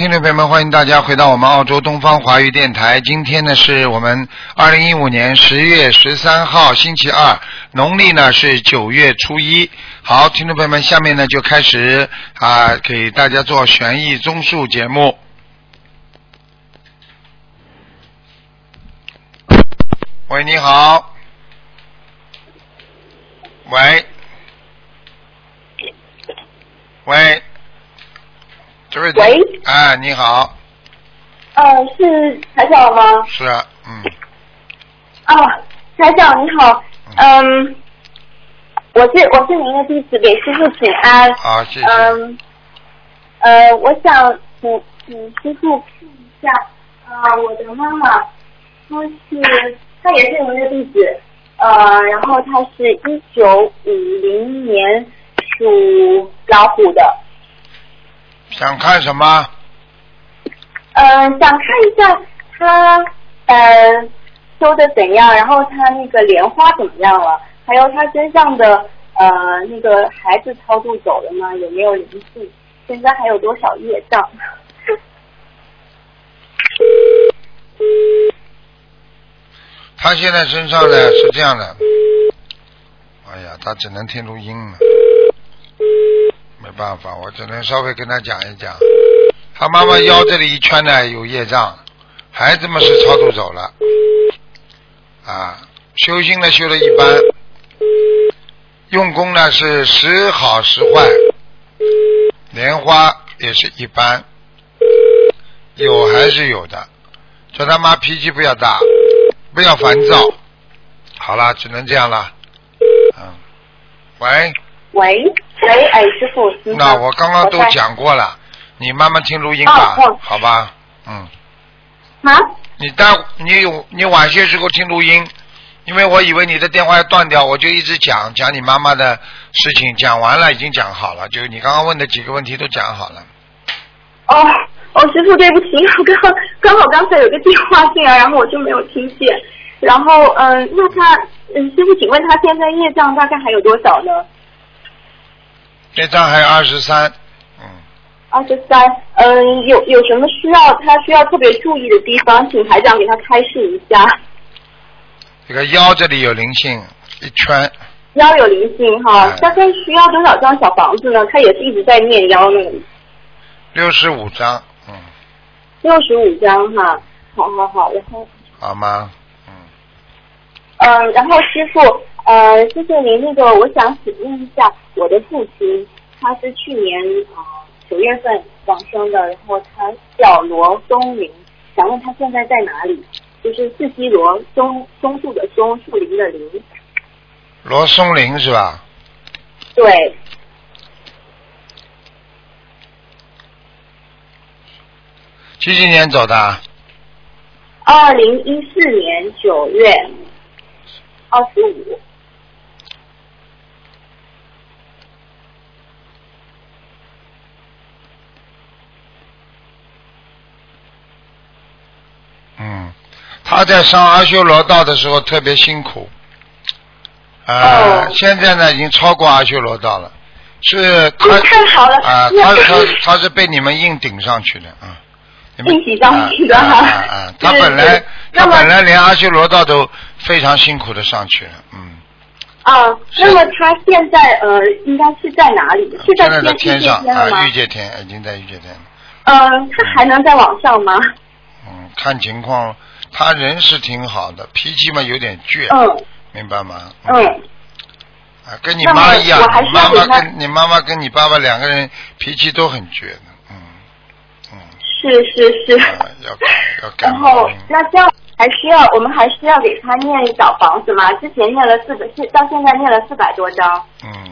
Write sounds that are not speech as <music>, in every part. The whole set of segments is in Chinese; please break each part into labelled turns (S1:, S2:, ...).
S1: 听众朋友们，欢迎大家回到我们澳洲东方华语电台。今天呢是我们二零一五年十月十三号星期二，农历呢是九月初一。好，听众朋友们，下面呢就开始啊给大家做悬疑综述节目。喂，你好。喂。喂。这位。
S2: 喂。
S1: 哎，你好。
S2: 呃，是台长吗？
S1: 是啊，嗯。
S2: 啊，台长你好，嗯，我是我是您的弟子，给师傅请安。
S1: 好，谢谢。
S2: 嗯，呃，我想请请师傅看一下，啊，我的妈妈，她是她也是您的弟子，呃，然后她是一九五零年属老虎的。
S1: 想看什么？
S2: 嗯、想看一下他呃修的怎样，然后他那个莲花怎么样了，还有他身上的呃那个孩子超度走了吗？有没有灵性？现在还有多少业障？<laughs>
S1: 他现在身上呢是这样的，哎呀，他只能听录音了，没办法，我只能稍微跟他讲一讲。他妈妈腰这里一圈呢有业障，孩子们是超度走了，啊，修心呢修的一般，用功呢是时好时坏，莲花也是一般，有还是有的，叫他妈脾气不要大，不要烦躁。好了，只能这样了。嗯，喂，
S2: 喂喂，哎，师傅，师傅
S1: 那我刚刚都讲过了，你慢慢听录音吧，
S2: 哦哦
S1: 好吧？嗯，
S2: 啊，
S1: 你待你有你晚些时候听录音，因为我以为你的电话要断掉，我就一直讲讲你妈妈的事情，讲完了已经讲好了，就是你刚刚问的几个问题都讲好了。
S2: 哦哦，师傅对不起，我刚好刚好刚才有个电话进来，然后我就没有听见。然后嗯、那他嗯，师傅，请问他现在业障大概还有多少呢？
S1: 这张还有二十三，嗯，
S2: 二十三，嗯，有有什么需要他需要特别注意的地方，请台长给他开示一下。
S1: 这个腰这里有灵性一圈，
S2: 腰有灵性哈
S1: 哎，
S2: 大概需要多少张小房子呢？他也是一直在念腰那里，
S1: 六十五张，嗯，
S2: 六十五张哈。好好好，然后
S1: 好吗？嗯，
S2: 嗯，然后师傅，呃，谢谢您。那个，我想请问一下，我的父亲，他是去年啊九、月份往生的，然后他叫罗松林，想问他现在在哪里？就是四西罗松松树的松，树林的林。
S1: 罗松林是吧？
S2: 对，
S1: 几几年走的啊？
S2: 二零一四年九月二十五。
S1: 嗯，他在上阿修罗道的时候特别辛苦，呃，
S2: 哦
S1: 现在呢已经超过阿修罗道了，是他
S2: 嗯太好了
S1: 啊、
S2: 那
S1: 他他他是被你们硬顶上去的啊。
S2: 硬顶上去哈
S1: 啊啊啊！他本来他本来连阿修罗道都非常辛苦的上去了，嗯，
S2: 啊，那么他现在呃，应该是在哪里？是在天
S1: 天上啊，？御界天已经在御界天了，
S2: 嗯，他还能再往上吗？
S1: 嗯，看情况，他人是挺好的，脾气嘛有点倔，
S2: 嗯
S1: 明白吗？
S2: 嗯，
S1: 啊，跟你妈一样你妈妈跟你妈妈跟你爸爸两个人脾气都很倔的，嗯嗯，
S2: 是是是。
S1: 啊要改要改
S2: 然后。那这样还需要我们还需要给他念小房子吗？之前念了四百，现到现在念了四百多张。
S1: 嗯，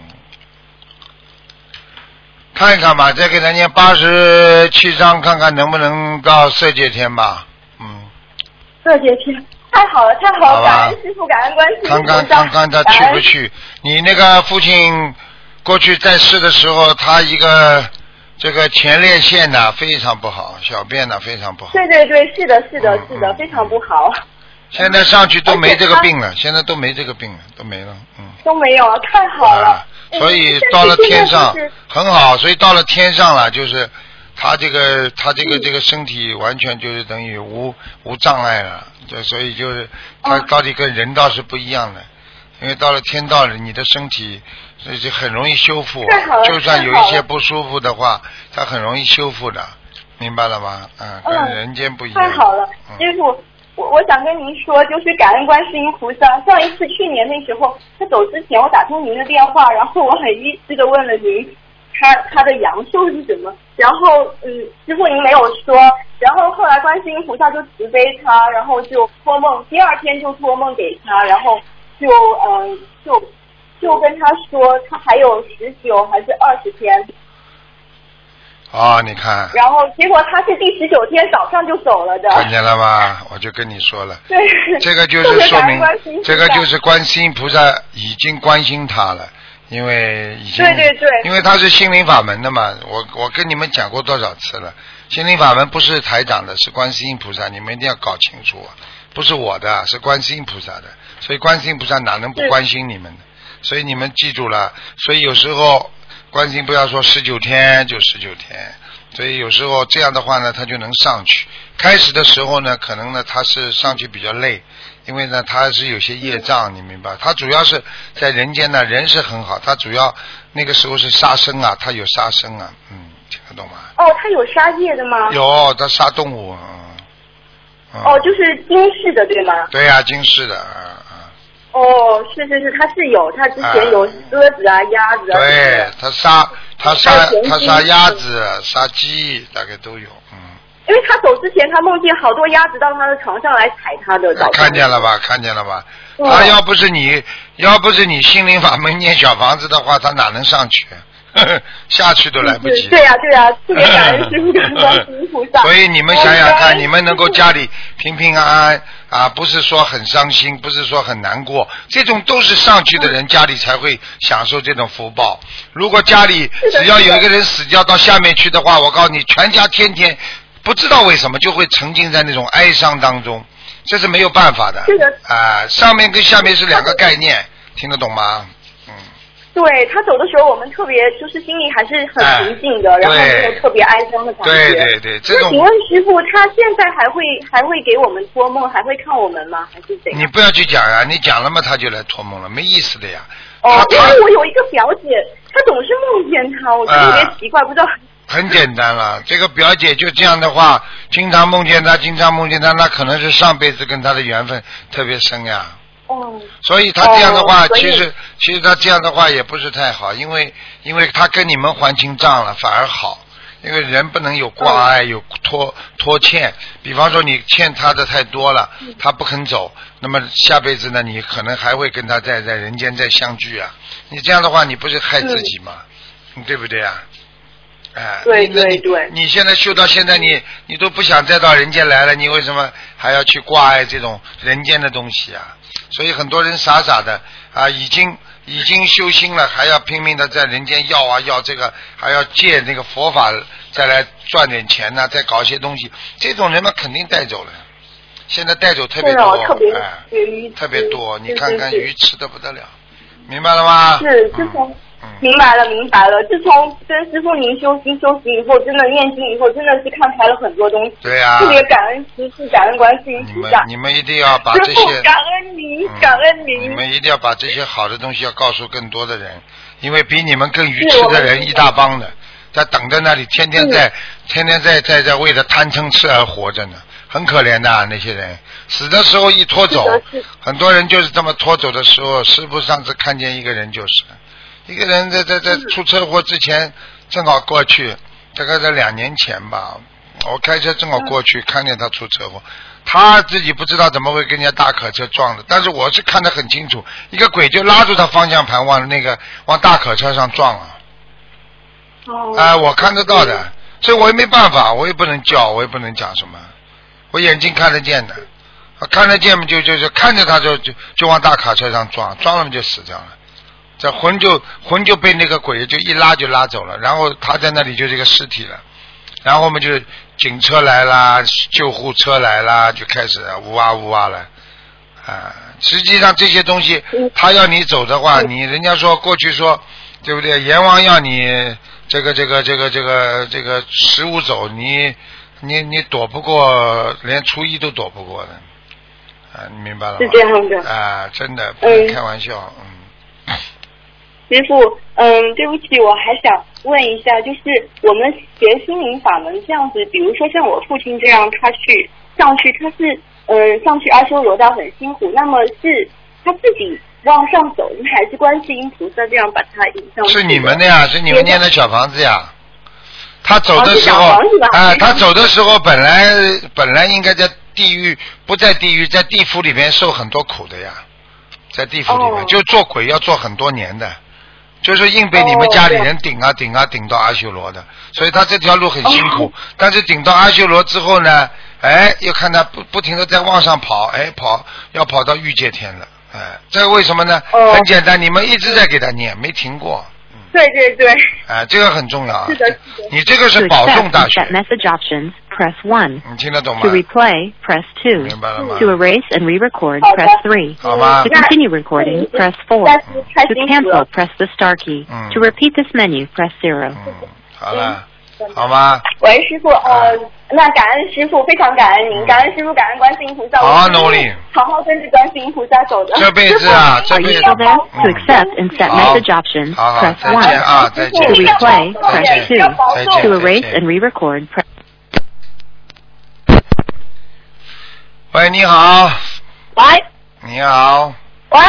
S1: 看一看吧，再给他念八十七章，看看能不能到色界天吧。嗯，
S2: 这些天太好了，太好了，
S1: 好吧
S2: 感恩师傅，感恩观世音
S1: 看看
S2: 菩萨
S1: 看看他去不？去。你那个父亲过去在世的时候，他一个这个前列腺呢非常不好，小便呢非常不好。
S2: 对对对，是的，是的
S1: 嗯，
S2: 是的，
S1: 嗯
S2: 非常不好，
S1: 现在上去都没这个病了，现在都没这个病了，都没了，嗯。
S2: 都没有了，太好了
S1: 啊。，所以到了天上
S2: 嗯
S1: 很好，所以到了天上了，就是他这个他这个这个身体完全就是等于无无障碍了，就所以就是他
S2: 哦
S1: 到底跟人道是不一样的，因为到了天道里，你的身体所以就很容易修复。就算有一些不舒服的话，它很容易修复的，明白了吗？嗯，跟
S2: 嗯
S1: 人间不一样。
S2: 太好了，
S1: 嗯。
S2: 师傅，我我想跟您说，就是感恩观世音菩萨。上一次去年那时候，他走之前，我打通您的电话，然后我很依稀的问了您，他他的阳寿是什么？然后嗯，师傅您没有说，然后后来观世音菩萨就慈悲他，然后就托梦，第二天就托梦给他，然后就嗯就就跟他说，他还有十九还是二十天，
S1: 哦，你看，
S2: 然后结果他是第十九天早上就走了的。
S1: 看见了吧？我就跟你说了。
S2: 对，
S1: 这个就是说明这个就是观世音菩萨已经关心他了，因为已经，
S2: 对对对。
S1: 因为他是心灵法门的嘛。我我跟你们讲过多少次了，心灵法门不是台长的，是观世音菩萨，你们一定要搞清楚啊，不是我的，是观世音菩萨的，所以观世音菩萨哪能不关心你们呢？所以你们记住了，所以有时候观世音不要说十九天就十九天，所以有时候这样的话呢，他就能上去。开始的时候呢，可能呢他是上去比较累，因为呢他是有些业障，你明白？他主要是在人间呢，人是很好，他主要那个时候是杀生啊，他有杀生啊，嗯，听得懂吗？
S2: 哦，他有杀业的吗？
S1: 有，他杀动物，
S2: 哦，就是金氏的对吗？
S1: 对呀、金氏的。
S2: 哦，是是是，他是有，他之前有鸽子啊、鸭子啊。
S1: 对他杀他杀他杀鸭子、杀鸡，大概都有，嗯，
S2: 因为他走之前，他梦见好多鸭子到他的床上来踩他的。
S1: 看见了？吧？看见了吧？
S2: 嗯
S1: 他要不是你，要不是你心灵法门念小房子的话，他哪能上去？<laughs> 下去都来不及。
S2: 对呀、对呀、特别感恩师傅跟观世音菩萨。
S1: 所以你们想想看，你们能够家里平平安安啊，不是说很伤心，不是说很难过，这种都是上去的人家里才会享受这种福报。如果家里只要有一个人死掉到下面去的话，我告诉你，全家天天不知道为什么就会沉浸在那种哀伤当中，这是没有办法的。
S2: 这个
S1: 啊，上面跟下面是两个概念，听得懂吗？嗯。
S2: 对他走的时候，我们特别就是心里还是很平静的，
S1: 哎
S2: 然后没有特别哀伤的感觉。
S1: 对对对，这种
S2: 请问师傅，他现在还会还会给我们托梦，还会看我们吗？还是怎样？
S1: 你不要去讲呀，你讲了嘛，他就来托梦了，没意思的呀。
S2: 哦，因为我有一个表姐，她总是梦见他，我觉得特别奇怪，不知道。
S1: 很简单了，这个表姐就这样的话，经常梦见他，经常梦见他，那可能是上辈子跟他的缘分特别深呀。
S2: 哦，
S1: 所以他这样的话，
S2: 哦
S1: 其实其实他这样的话也不是太好，因为因为他跟你们还清账了，反而好。因为人不能有挂碍，有拖拖欠。比方说你欠他的太多了，他不肯走，那么下辈子呢，你可能还会跟他在在人间再相聚啊。你这样的话，你不是害自己吗？嗯对不对啊？哎，
S2: 对对对
S1: 你现在修到现在你，你都不想再到人间来了，你为什么还要去挂碍这种人间的东西啊？所以很多人傻傻的啊，已经已经修心了，还要拼命的在人间要啊要这个，还要借那个佛法再来赚点钱呢、再搞一些东西，这种人嘛肯定带走了。现在带走特别多，
S2: 哦，特别
S1: 哎，特别多，你看看
S2: 是是
S1: 鱼吃的不得了，明白了吗？
S2: 是，自从、
S1: 嗯嗯
S2: 明白了明白了，自从跟师傅您修心修行以后，真的念经以后，真的是看开了很多东西。
S1: 对呀、
S2: 特别感恩师父，感恩观世音
S1: 你们
S2: 菩萨。
S1: 你们一定要把这些，
S2: 感恩您，
S1: 嗯。
S2: 感恩您。
S1: 你们一定要把这些好的东西要告诉更多的人，因为比你们更愚痴的人一大帮的，在等在那里，天天在天天在在在为了贪嗔痴而活着呢，很可怜的、啊、那些人，死的时候一拖走很多人就是这么拖走的时候，师傅上次看见一个人就是，一个人在在在出车祸之前正好过去，大概在两年前吧，我开车正好过去，看见他出车祸。他自己不知道怎么会跟人家大客车撞的，但是我是看得很清楚，一个鬼就拉住他方向盘往那个往大客车上撞了，
S2: 哦。
S1: 哎、我看得到的，所以我也没办法，我也不能叫，我也不能讲什么，我眼睛看得见的，啊看得见嘛就就就看着他就就就往大卡车上撞，撞了嘛就死掉了，这魂就魂就被那个鬼就一拉就拉走了，然后他在那里就是一个尸体了，然后我们就警车来啦，救护车来啦，就开始呜哇呜哇了。啊，实际上这些东西
S2: 嗯，
S1: 他要你走的话，
S2: 嗯
S1: 你人家说过去说，对不对？阎王要你这个这个这个这个这个十五走，你你你躲不过，连初一都躲不过的，啊，你明白了吗？
S3: 是这样的
S1: 啊，真的不开玩笑，嗯。
S3: 师傅，嗯，对不起，我还想问一下，就是我们学心灵法门这样子，比如说像我父亲这样，他去上去，他是嗯上去阿修罗道很辛苦，那么是他自己往上走，还是观世音菩萨这样把他引上去？
S1: 是你们的呀，是你们念的小房子呀。他走的时候，
S3: 哦是小房子吧
S1: 哎、他走的时候本来本来应该在地狱，不在地狱，在地府里面受很多苦的呀，在地府里面、
S3: 哦
S1: 就做鬼要做很多年的，就是硬被你们家里人顶啊顶啊顶到阿修罗的，所以他这条路很辛苦。
S3: 哦
S1: 但是顶到阿修罗之后呢，哎，又看他不不停的在往上跑，哎，跑要跑到欲界天了，哎，这个为什么呢？
S3: 哦
S1: 很简单，你们一直在给他念，没停过。
S3: 对对对，
S1: 哎，这个很重要啊！
S3: 是的
S1: 你这个是保送大学
S4: press 1.
S1: 你听得懂吗
S4: To？replay, press 2.
S1: 明白了吗？
S4: To erase and re-record,
S3: Oh,
S4: press
S3: that's-
S4: 3.
S1: 好吗
S4: To？continue recording, press 4.
S3: 但是太
S4: To
S3: 辛苦
S4: cancel,
S3: 了。
S4: press the star key.
S1: Mm.
S4: To repeat this menu, press 0.
S1: 嗯，好了，好吗？
S3: 喂，师傅，呃，那感恩师傅，非常感恩您，感恩师傅，感恩观世音菩萨，
S1: 好好
S3: 我一定
S1: 努力
S3: 好好跟着观世音菩萨走的。
S1: 这辈子啊，这
S4: Are <laughs>
S1: 辈
S4: you
S1: 子
S4: still there? To
S1: 嗯
S4: accept and set
S1: 好
S4: message options,
S1: 好好，
S4: press
S1: 再见
S4: 1.
S1: 啊，再
S4: To
S1: 见，
S4: replay,
S1: 再 <laughs>
S4: press
S1: 见
S4: 2.
S1: 再
S4: To
S1: 见，再 <laughs>
S4: erase
S1: 见
S4: and。re-record, press
S1: 喂，你好，
S3: 喂。
S1: 你好，
S3: 喂，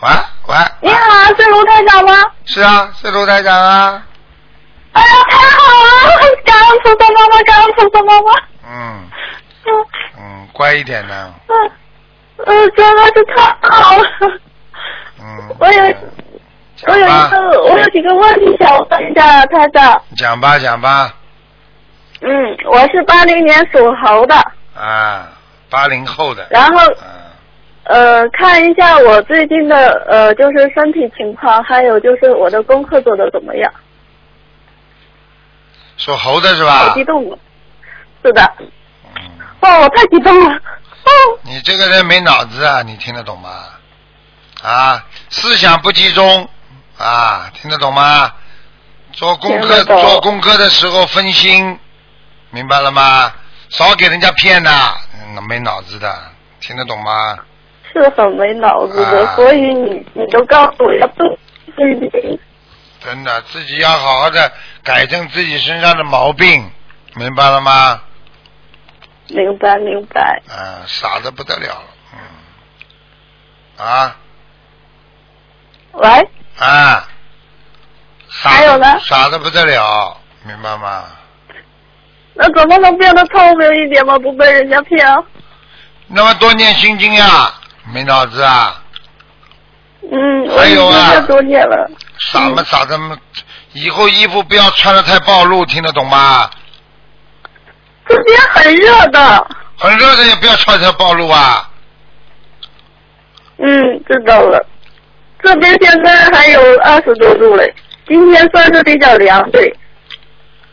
S1: 喂喂，
S3: 你好，是卢台长吗？
S1: 是啊，是卢台长啊，
S3: 哎呀，太好了！感恩菩萨妈妈，感恩菩萨妈妈。
S1: 嗯。
S3: 嗯。
S1: 嗯，乖一点呢，
S3: 嗯嗯，真的是太好了。
S1: 嗯，
S3: 我有我有一，个，我有几个问题想问一下台长。
S1: 讲吧讲吧，
S3: 嗯，我是八零年属猴的，
S1: 啊，八零后的，
S3: 然后
S1: 嗯，
S3: 呃，看一下我最近的呃，就是身体情况，还有就是我的功课做的怎么样？
S1: 属猴的是吧
S3: 好
S1: 吧？
S3: 激动了。是的，
S1: 嗯。
S3: 哦，我太激动了。哦，
S1: 你这个人没脑子啊，你听得懂吗？啊，思想不集中啊，听得懂吗？做功课做功课的时候分心，明白了吗？少给人家骗呐，嗯没脑子的，听得懂吗？
S3: 是很没脑子的，
S1: 啊
S3: 所以你你都告诉我要多自己。
S1: 真的，自己要好好的改正自己身上的毛病，明白了吗？
S3: 明白明白。
S1: 啊，傻的不得了了，嗯，啊
S3: 喂，
S1: 啊，傻
S3: 还有呢
S1: 傻的不得了，明白吗？
S3: 那怎么能变得聪明一点吗？不被人家骗？
S1: 那么多念心经呀，没脑子啊，
S3: 嗯，我
S1: 还有啊
S3: 在多念了。
S1: 傻嘛傻的么，以后衣服不要穿的太暴露，听得懂吗？
S3: 这边很热的。
S1: 很热的也不要穿太暴露啊。
S3: 嗯，知道了。这边现在还有二十多度嘞，今天算是比较凉，对。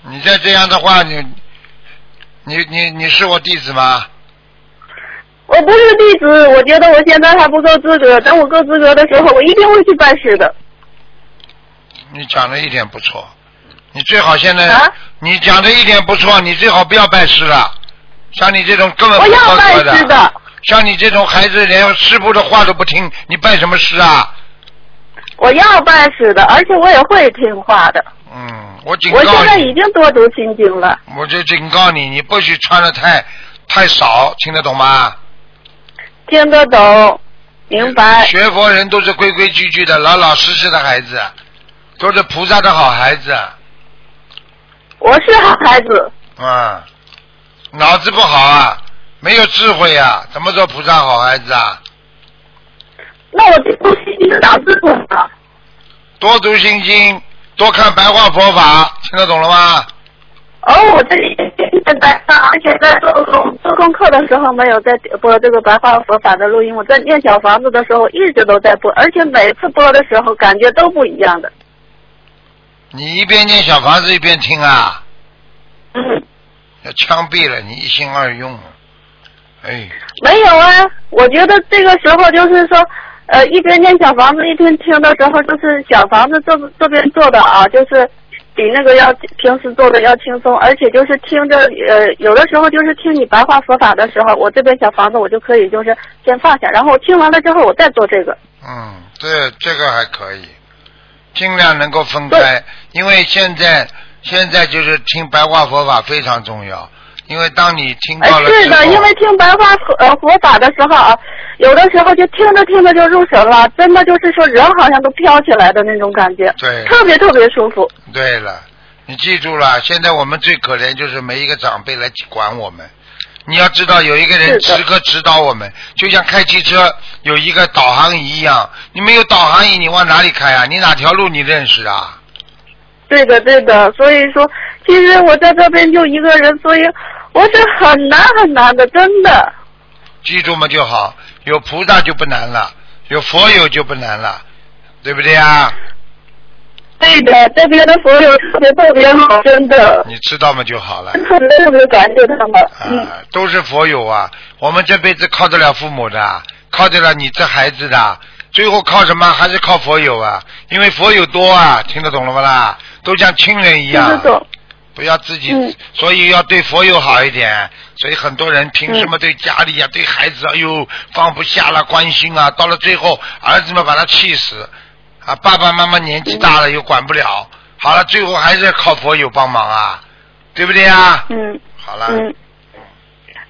S1: 你再这样的话，你你你你是我弟子吗？
S3: 我不是弟子，我觉得我现在还不够资格，等我够资格的时候，我一定会去拜师的。
S1: 你讲的一点不错，你最好现在、
S3: 啊
S1: 你讲的一点不错，你最好不要拜师了。像你这种根本不
S3: 要
S1: 合
S3: 拜
S1: 格
S3: 师的，
S1: 像你这种孩子连师傅的话都不听，你拜什么师啊？
S3: 我要拜师的，而且我也会听话的。
S1: 嗯，我警告你我，
S3: 现在已经多读心经了，
S1: 我就警告你，你不许穿的太太少，听得懂吗？
S3: 听得懂，明白。
S1: 学佛人都是规规矩矩的、老老实实的孩子，都是菩萨的好孩子，
S3: 我是好孩子，
S1: 啊、脑子不好啊，没有智慧啊，怎么做菩萨好孩子啊？
S3: 那我就不心经长智慧了。
S1: 多读心经，多看白话佛法，听得懂了吗？
S3: 哦，我这里现在而且在做功做功课的时候没有在播这个白话佛法的录音，我在念小房子的时候一直都在播，而且每次播的时候感觉都不一样的。
S1: 你一边念小房子一边听啊，
S3: 嗯，
S1: 要枪毙了，你一心二用，哎，
S3: 没有啊，我觉得这个时候就是说，呃，一边念小房子一边听的时候，就是小房子这这边做的啊，就是比那个要平时做的要轻松，而且就是听着呃，有的时候就是听你白话佛法的时候，我这边小房子我就可以就是先放下，然后听完了之后我再做这个。
S1: 嗯，这这个还可以，尽量能够分开，因为现在现在就是听白话佛法非常重要，因为当你听
S3: 哎
S1: 到，了
S3: 是的，因为听白话佛呃佛法的时候啊，有的时候就听着听着就入神了，真的就是说人好像都飘起来的那种感觉，
S1: 对
S3: 特别特别舒服。
S1: 对了，你记住了，现在我们最可怜就是没一个长辈来管我们。你要知道，有一个人时刻指导我们，就像开汽车有一个导航仪一样。你没有导航仪，你往哪里开啊？你哪条路你认识啊？
S3: 对的，对的，所以说，其实我在这边就一个人，所以我是很难很难的，真的。
S1: 记住嘛就好，有菩萨就不难了，有佛友就不难了，对不对啊？
S3: 对的，这边的佛友特别特别好，真的，
S1: 你知道嘛就好了。
S3: 特别特别感谢他们。嗯，
S1: 啊，都是佛友啊！我们这辈子靠得了父母的，靠得了你这孩子的，最后靠什么？还是靠佛友啊！因为佛友多啊，听得懂了不啦？都像亲人一样
S3: 听得，懂。
S1: 不要自己，
S3: 嗯
S1: 所以要对佛友好一点。所以很多人凭什么对家里呀、对孩子，哎呦放不下了，关心啊，到了最后儿子们把他气死啊，爸爸妈妈年纪大了又管不了，好了，最后还是靠佛友帮忙啊，对不对啊？
S3: 嗯
S1: 好了。
S3: 嗯。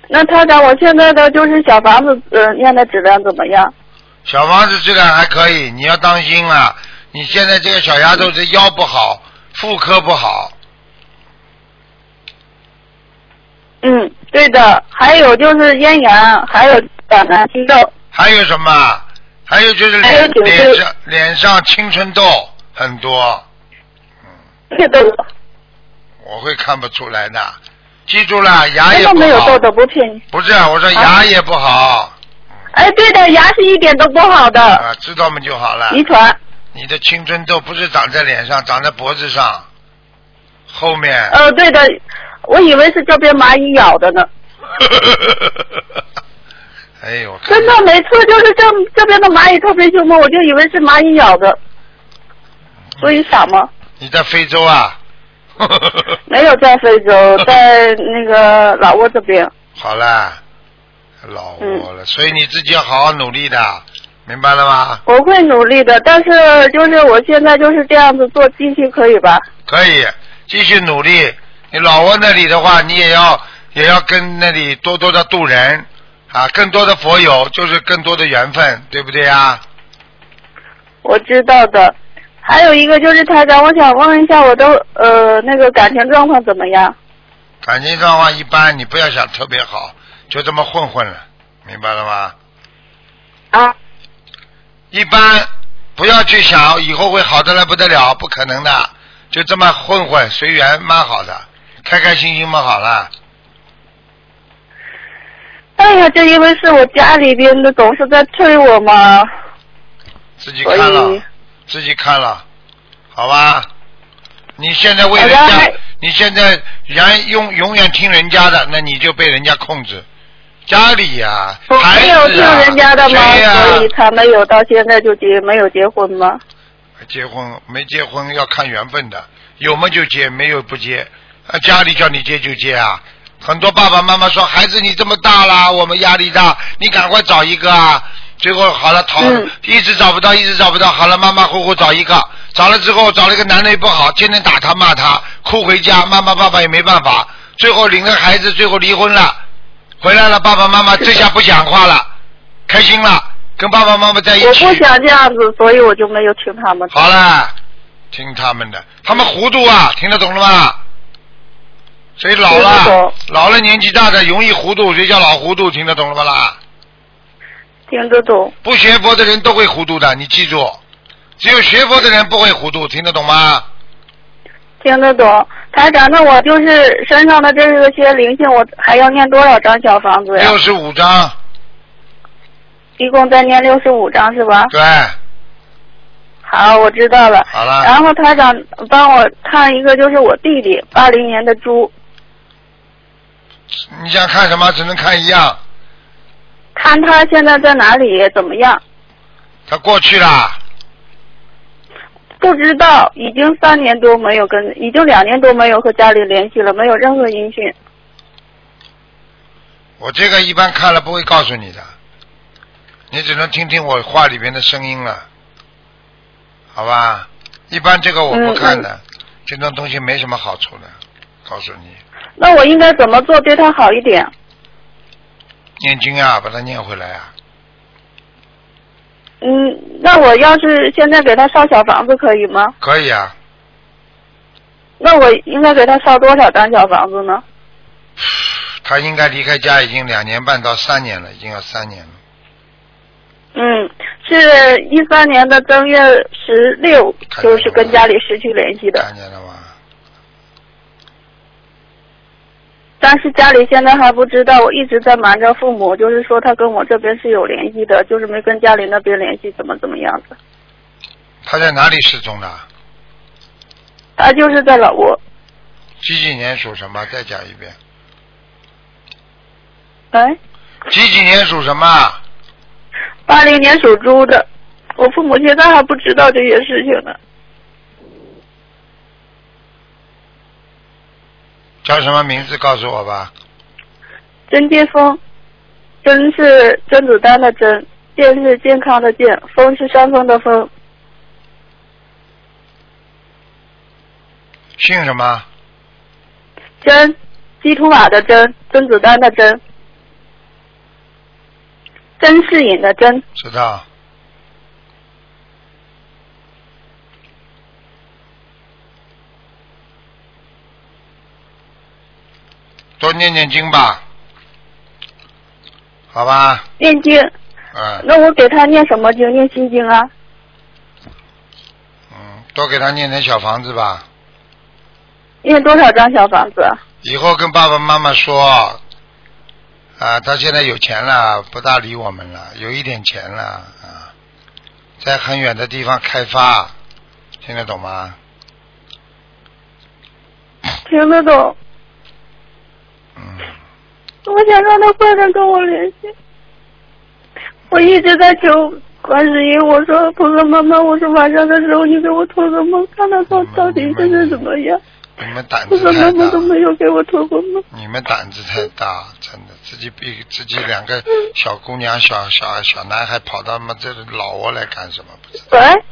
S3: 那他长，我现在的就是小房子，呃，念的质量怎么样？
S1: 小房子质量还可以，你要当心啊！你现在这个小丫头这腰不好，妇科不好，
S3: 嗯，对的。还有就是咽炎，还有胆囊肌肉。
S1: 还有什么？还有就是脸脸上脸上青春痘很多，嗯
S3: 这个
S1: 我会看不出来的。记住了，牙也不好
S3: 没有痘。痘，不骗你。
S1: 不是，我说牙也不好
S3: 哎，对的，牙是一点都不好的，
S1: 啊，知道嘛就好了。
S3: 遗传。
S1: 你的青春痘不是长在脸上，长在脖子上，后面。
S3: 呃，对的，我以为是这边蚂蚁咬的呢。<laughs>
S1: 哎呦，
S3: 真的，每次就是这这边的蚂蚁特别凶猛，我就以为是蚂蚁咬的，所以傻吗？
S1: 你在非洲啊？<laughs> <laughs>
S3: 没有在非洲，在那个老挝这边。
S1: 好啦，老
S3: 嗯
S1: 窝了，所以你自己要好好努力的，明白了吗？
S3: 我会努力的，但是就是我现在就是这样子做，继续可以吧？
S1: 可以继续努力。你老挝那里的话，你也要也要跟那里多多的渡人啊，更多的佛友就是更多的缘分，对不对啊？
S3: 我知道的。还有一个就是台长，我想问一下我的呃那个感情状况怎么样？
S1: 感情状况一般，你不要想特别好，就这么混混了，明白了吗？
S3: 啊，
S1: 一般不要去想以后会好的来不得了，不可能的，就这么混混随缘，蛮好的，开开心心嘛好了。
S3: 哎呀，就因为是我家里边的总是在催我嘛，
S1: 自己看了，自己看了，好吧？你现在为人家你现在原永永远听人家的，那你就被人家控制。家里呀、
S3: 我
S1: 孩子啊，
S3: 没有听人家的吗？所以才没有到现在就结没有结婚吗？
S1: 结婚没结婚要看缘分的，有么就结，没有不结。啊，家里叫你接就接啊。很多爸爸妈妈说，孩子你这么大了，我们压力大，你赶快找一个啊。最后好了，讨、
S3: 嗯
S1: 一直找不到，一直找不到，好了，马马虎虎找一个，找了之后找了一个男的也不好，天天打他骂他，哭回家，妈妈爸爸也没办法，最后领着孩子，最后离婚了，回来了，爸爸妈妈这下不讲话了，开心了，跟爸爸妈妈在一起。
S3: 我不想这样子，所以我就没有听他们的。
S1: 好了，听他们的，他们糊涂啊，听得懂了吗？谁老了，老了年纪大的容易糊涂，谁叫老糊涂？听得懂了吧啦？
S3: 听得懂。
S1: 不学佛的人都会糊涂的，你记住，只有学佛的人不会糊涂，听得懂吗？
S3: 听得懂，台长，那我就是身上的这个些灵性，我还要念多少张小房子呀
S1: 六？十五张，
S3: 一共再念六十五张是吧？
S1: 对，
S3: 好，我知道了。
S1: 好了
S3: 然后台长帮我看一个，就是我弟弟，八零年的猪，
S1: 你想看什么？只能看一样。
S3: 看他现在在哪里，怎么样？
S1: 他过去了，
S3: 不知道，已经三年多没有跟，已经两年多没有和家里联系了，没有任何音讯。
S1: 我这个一般看了不会告诉你的，你只能听听我话里边的声音了，好吧？一般这个我不看的，这种东西没什么好处的，告诉你。
S3: 那我应该怎么做对他好一点？
S1: 念经啊，把它念回来啊。
S3: 嗯，那我要是现在给他烧小房子可以吗？
S1: 可以啊，
S3: 那我应该给他烧多少张小房子呢？
S1: 他应该离开家已经两年半到三年了，已经要三年了。
S3: 嗯，是一三年的正月十六，就是跟家里失去联系的。
S1: 看见了吗？
S3: 但是家里现在还不知道，我一直在瞒着父母，就是说他跟我这边是有联系的，就是没跟家里那边联系，怎么怎么样的。
S1: 他在哪里失踪的？
S3: 他就是在老挝。
S1: 几几年属什么？再讲一遍。
S3: 哎，
S1: 几几年属什么？
S3: 八零年属猪的，我父母现在还不知道这些事情呢。
S1: 叫什么名字？告诉我吧。
S3: 甄建峰，甄是甄子丹的甄，健是健康的健，峰是山峰的峰。
S1: 姓什么？
S3: 甄，基图瓦的甄，甄子丹的甄，甄士隐的甄。
S1: 知道。多念念经吧，好吧？
S3: 念经，
S1: 嗯
S3: 那我给他念什么经？念心经啊？
S1: 嗯，多给他念点小房子吧。
S3: 念多少张小房子？啊
S1: 以后跟爸爸妈妈说，啊，他现在有钱了，不大理我们了，有一点钱了啊，在很远的地方开发，听得懂吗？
S3: 听得懂。
S1: 嗯，
S3: 我想让他快点跟我联系。我一直在求观世音，我说菩萨妈妈，我说晚上的时候你给我托个梦，看他到到底现在怎么样。
S1: 你们胆子太大
S3: 萨妈妈都，没有给我托过梦。
S1: 你们胆子太大，真的，自己比自己两个小姑娘、小小小男孩跑到嘛这里老挝来干什么？不知道，
S3: 喂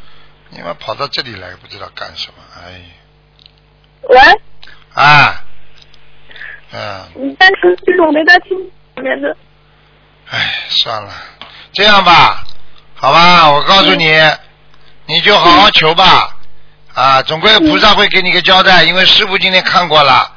S1: 你们跑到这里来不知道干什么？哎，
S3: 喂，
S1: 啊，
S3: 但是这种没在听里面的。
S1: 唉，算了，这样吧，好吧，我告诉你，你就好好求吧，啊，总归菩萨会给你个交代，因为师傅今天看过了，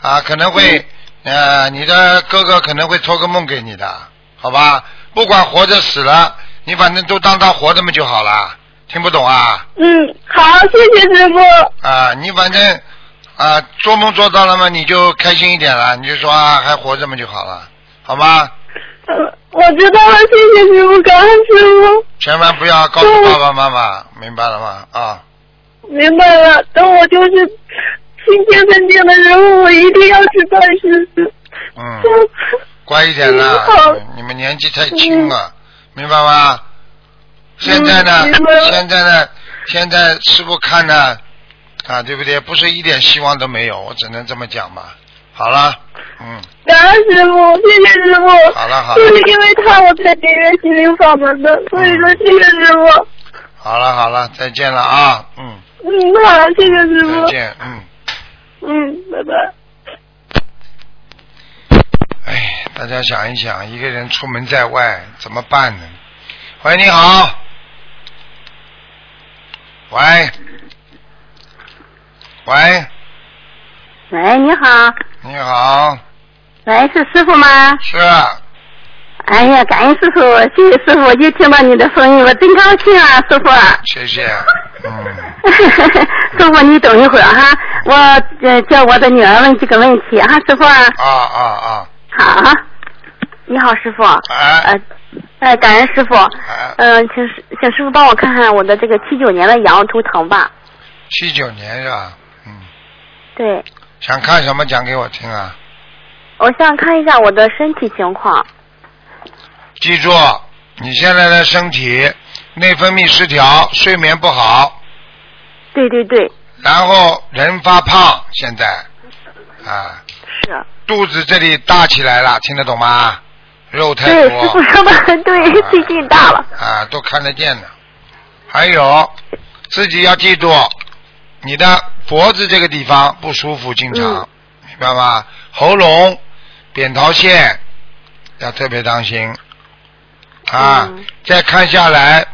S1: 啊，可能会，呃，你的哥哥可能会托个梦给你的，好吧，不管活着死了，你反正都当他活着嘛就好了，听不懂啊？
S3: 嗯，好，谢谢师傅。
S1: 啊，你反正啊做梦做到了嘛，你就开心一点了，你就说啊还活着嘛就好了，好吗？
S3: 呃，我知道了，谢谢师傅，感恩师傅。
S1: 千万不要告诉爸爸妈妈，明白了吗？啊，
S3: 明白了，等我就是心清镇定的时候，我一定要去拜师傅。
S1: 嗯，<laughs> 乖一点啦你们年纪太轻了，明白吗？现在呢现在呢，现在师傅看呢，啊，对不对？不是一点希望都没有，我只能这么讲吧。好了，嗯，
S3: 感恩师傅，谢谢师傅。
S1: 好了好了
S3: 就是因为他我才订阅心灵法门的，所以说谢谢师傅。
S1: 好了好了，再见了啊，嗯，
S3: 嗯，好，谢谢师傅。
S1: 再见，嗯。
S3: 嗯，拜拜。
S1: 哎，大家想一想，一个人出门在外怎么办呢？喂，你好。喂。喂，
S5: 喂，你好，
S1: 你好，
S5: 喂，是师傅吗？
S1: 是
S5: 哎呀，感恩师傅，谢谢师傅，又听到你的声音，我真高兴啊，师傅。
S1: 谢谢，嗯，<laughs>
S5: 师傅，你等一会儿哈，我呃叫我的女儿问几个问题哈，师傅。
S1: 啊啊啊，
S5: 好，你好，师傅。
S1: 哎
S5: 呃，哎，感恩师傅。
S1: 哎，
S5: 嗯、请师请师傅帮我看看我的这个七九年的羊图腾吧。
S1: 七九年是吧？嗯，
S5: 对，
S1: 想看什么讲给我听啊？
S5: 我想看一下我的身体情况。
S1: 记住，你现在的身体内分泌失调，睡眠不好，
S6: 对对对，
S1: 然后人发胖，现在啊，
S6: 是。
S1: 肚子这里大起来了，听得懂吗？肉太
S6: 对，
S1: 多。
S6: 师傅说的很对，最近大了。
S1: 啊，都看得见的。还有，自己要记住，你的脖子这个地方不舒服，经常，
S6: 嗯
S1: 明白吗？喉咙、扁桃腺要特别当心。啊，
S6: 嗯
S1: 再看下来，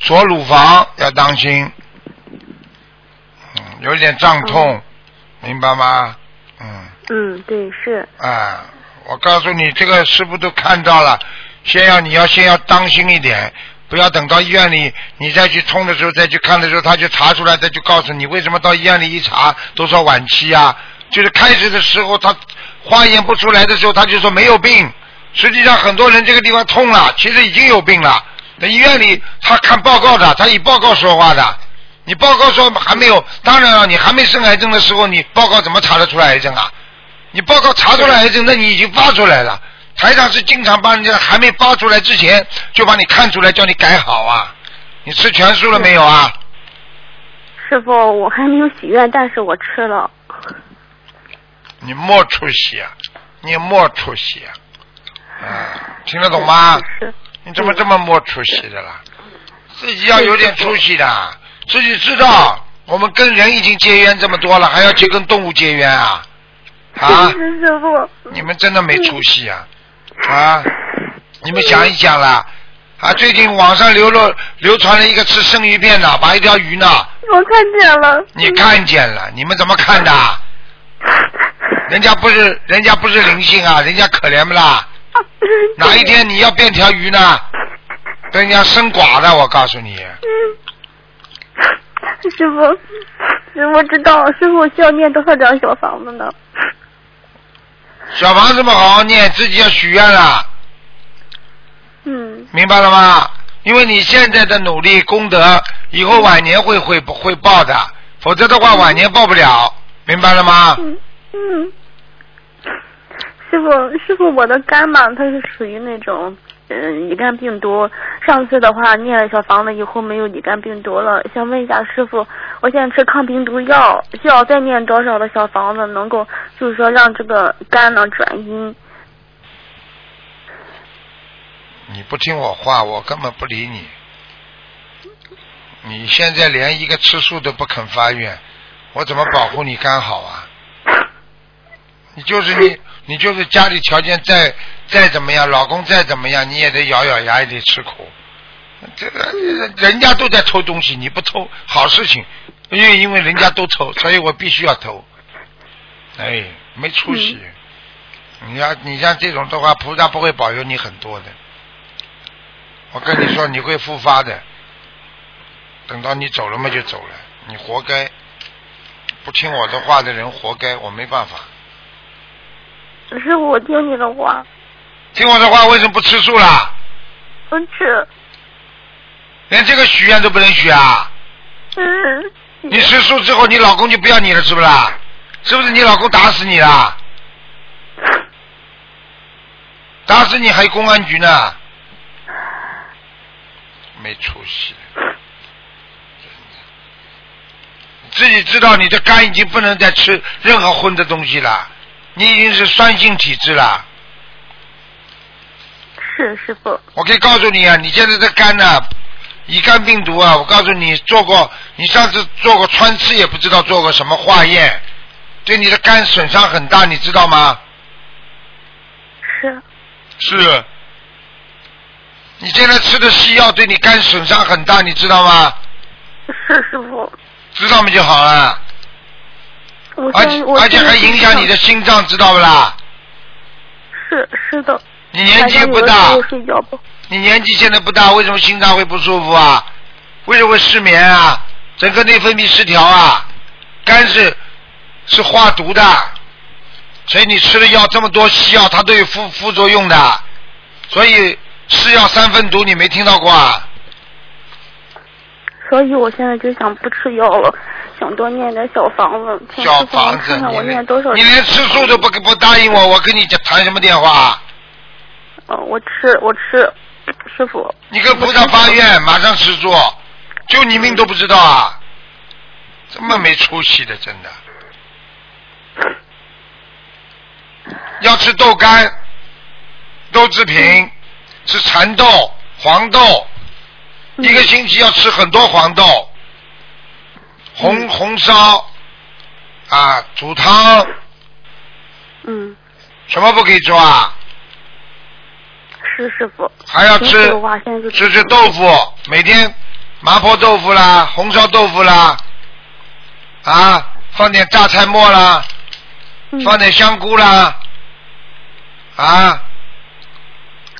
S1: 左乳房要当心，嗯，有点胀痛，明白吗？嗯。
S6: 嗯，对，是。
S1: 啊，我告诉你，这个师傅都看到了，先要你要先要当心一点，不要等到医院里你再去冲的时候再去看的时候，他就查出来，他就告诉你为什么到医院里一查都说晚期啊，就是开始的时候他化验不出来的时候他就说没有病，实际上很多人这个地方痛了，其实已经有病了，在医院里他看报告的，他以报告说话的。你报告说还没有，当然了，你还没生癌症的时候，你报告怎么查得出来癌症啊？你报告查出来癌症，那你已经发出来了。台长是经常帮人家还没发出来之前就把你看出来，叫你改好啊。你吃全素了没有啊？
S6: 师傅，我还没有许愿，但是我吃了。
S1: 你莫出息啊！你莫出息啊！啊，听得懂吗？
S6: 是。
S1: 你怎么这么没出息的啦？自己要有点出息的，自己知道我们跟人已经结缘这么多了，还要去跟动物结缘啊？啊！<laughs>
S6: 师傅。
S1: 你们真的没出息啊！啊！你们想一想啦，啊！最近网上流落流传了一个吃生鱼片的，把一条鱼呢，
S6: 我看见了。
S1: 你看见了？你们怎么看的？人家不是人家不是灵性啊，人家可怜不啦？哪一天你要变条鱼呢？被人家生寡的，我告诉你。
S6: 嗯。师傅，师傅知道，师傅需要念多少张小房子呢？
S1: 小房子不，好好念，自己要许愿了。
S6: 嗯。
S1: 明白了吗？因为你现在的努力功德，以后晚年会会会报的，否则的话晚年报不了，明白了吗？
S6: 嗯嗯。师傅，师傅，我的肝嘛，它是属于那种嗯乙肝病毒。上次的话念了小房子以后没有乙肝病毒了，想问一下师傅，我现在吃抗病毒药，需要再念多少的小房子，能够就是说让这个肝呢转阴？
S1: 你不听我话，我根本不理你。你现在连一个吃素都不肯发愿，我怎么保护你肝好啊？你就是你，你就是家里条件再再怎么样，老公再怎么样，你也得咬咬牙，也得吃苦。这个人家都在偷东西，你不偷好事情，因为因为人家都偷，所以我必须要偷。哎，没出息。你要你像这种的话，菩萨不会保佑你很多的。我跟你说，你会复发的。等到你走了嘛，就走了，你活该。不听我的话的人活该，我没办法。
S6: 师傅，我听你的话。
S1: 听我的话，为什么不吃素啦？
S6: 不吃。
S1: 连这个许愿都不能许啊？
S6: 嗯。
S1: 你吃素之后，你老公就不要你了，是不是啦？是不是你老公打死你了？打死你还公安局呢？没出息。自己知道你的肝已经不能再吃任何荤的东西了，你已经是酸性体质了。
S6: 是师傅。
S1: 我可以告诉你啊，你现在这肝呢、乙肝病毒啊，我告诉你做过，你上次做过穿刺也不知道做过什么化验，对你的肝损伤很大，你知道吗？
S6: 是。
S1: 是。你现在吃的西药对你肝损伤很大，你知道吗？
S6: 是师傅。
S1: 知道吗就好了。而且而且还影响你的心脏，知道不啦？
S6: 是是的。
S1: 你年纪不大，你年纪现在不大，为什么心脏会不舒服啊？为什么会失眠啊？整个内分泌失调啊？肝是是化毒的，所以你吃了药这么多西药，它都有副副作用的，所以是药三分毒，你没听到过啊？
S6: 所以我现在就想不吃药了，想多念点小房子。
S1: 小房子，
S6: 看看我念多少？
S1: 你连吃素都不不答应我，我跟你讲谈什么电话？
S6: 哦，我吃，我吃，师傅。
S1: 你跟菩萨发愿，马上吃素，就你命都不知道啊！这么没出息的，真的。<laughs> 要吃豆干、豆制品，吃蚕豆、黄豆，
S6: 嗯
S1: 一个星期要吃很多黄豆，红红烧啊，煮汤，
S6: 嗯，
S1: 什么不可以做啊？
S6: 是师傅。
S1: 还要吃吃吃豆腐，每天麻婆豆腐啦，红烧豆腐啦，啊，放点榨菜末啦，
S6: 嗯。
S1: 放点香菇啦，啊，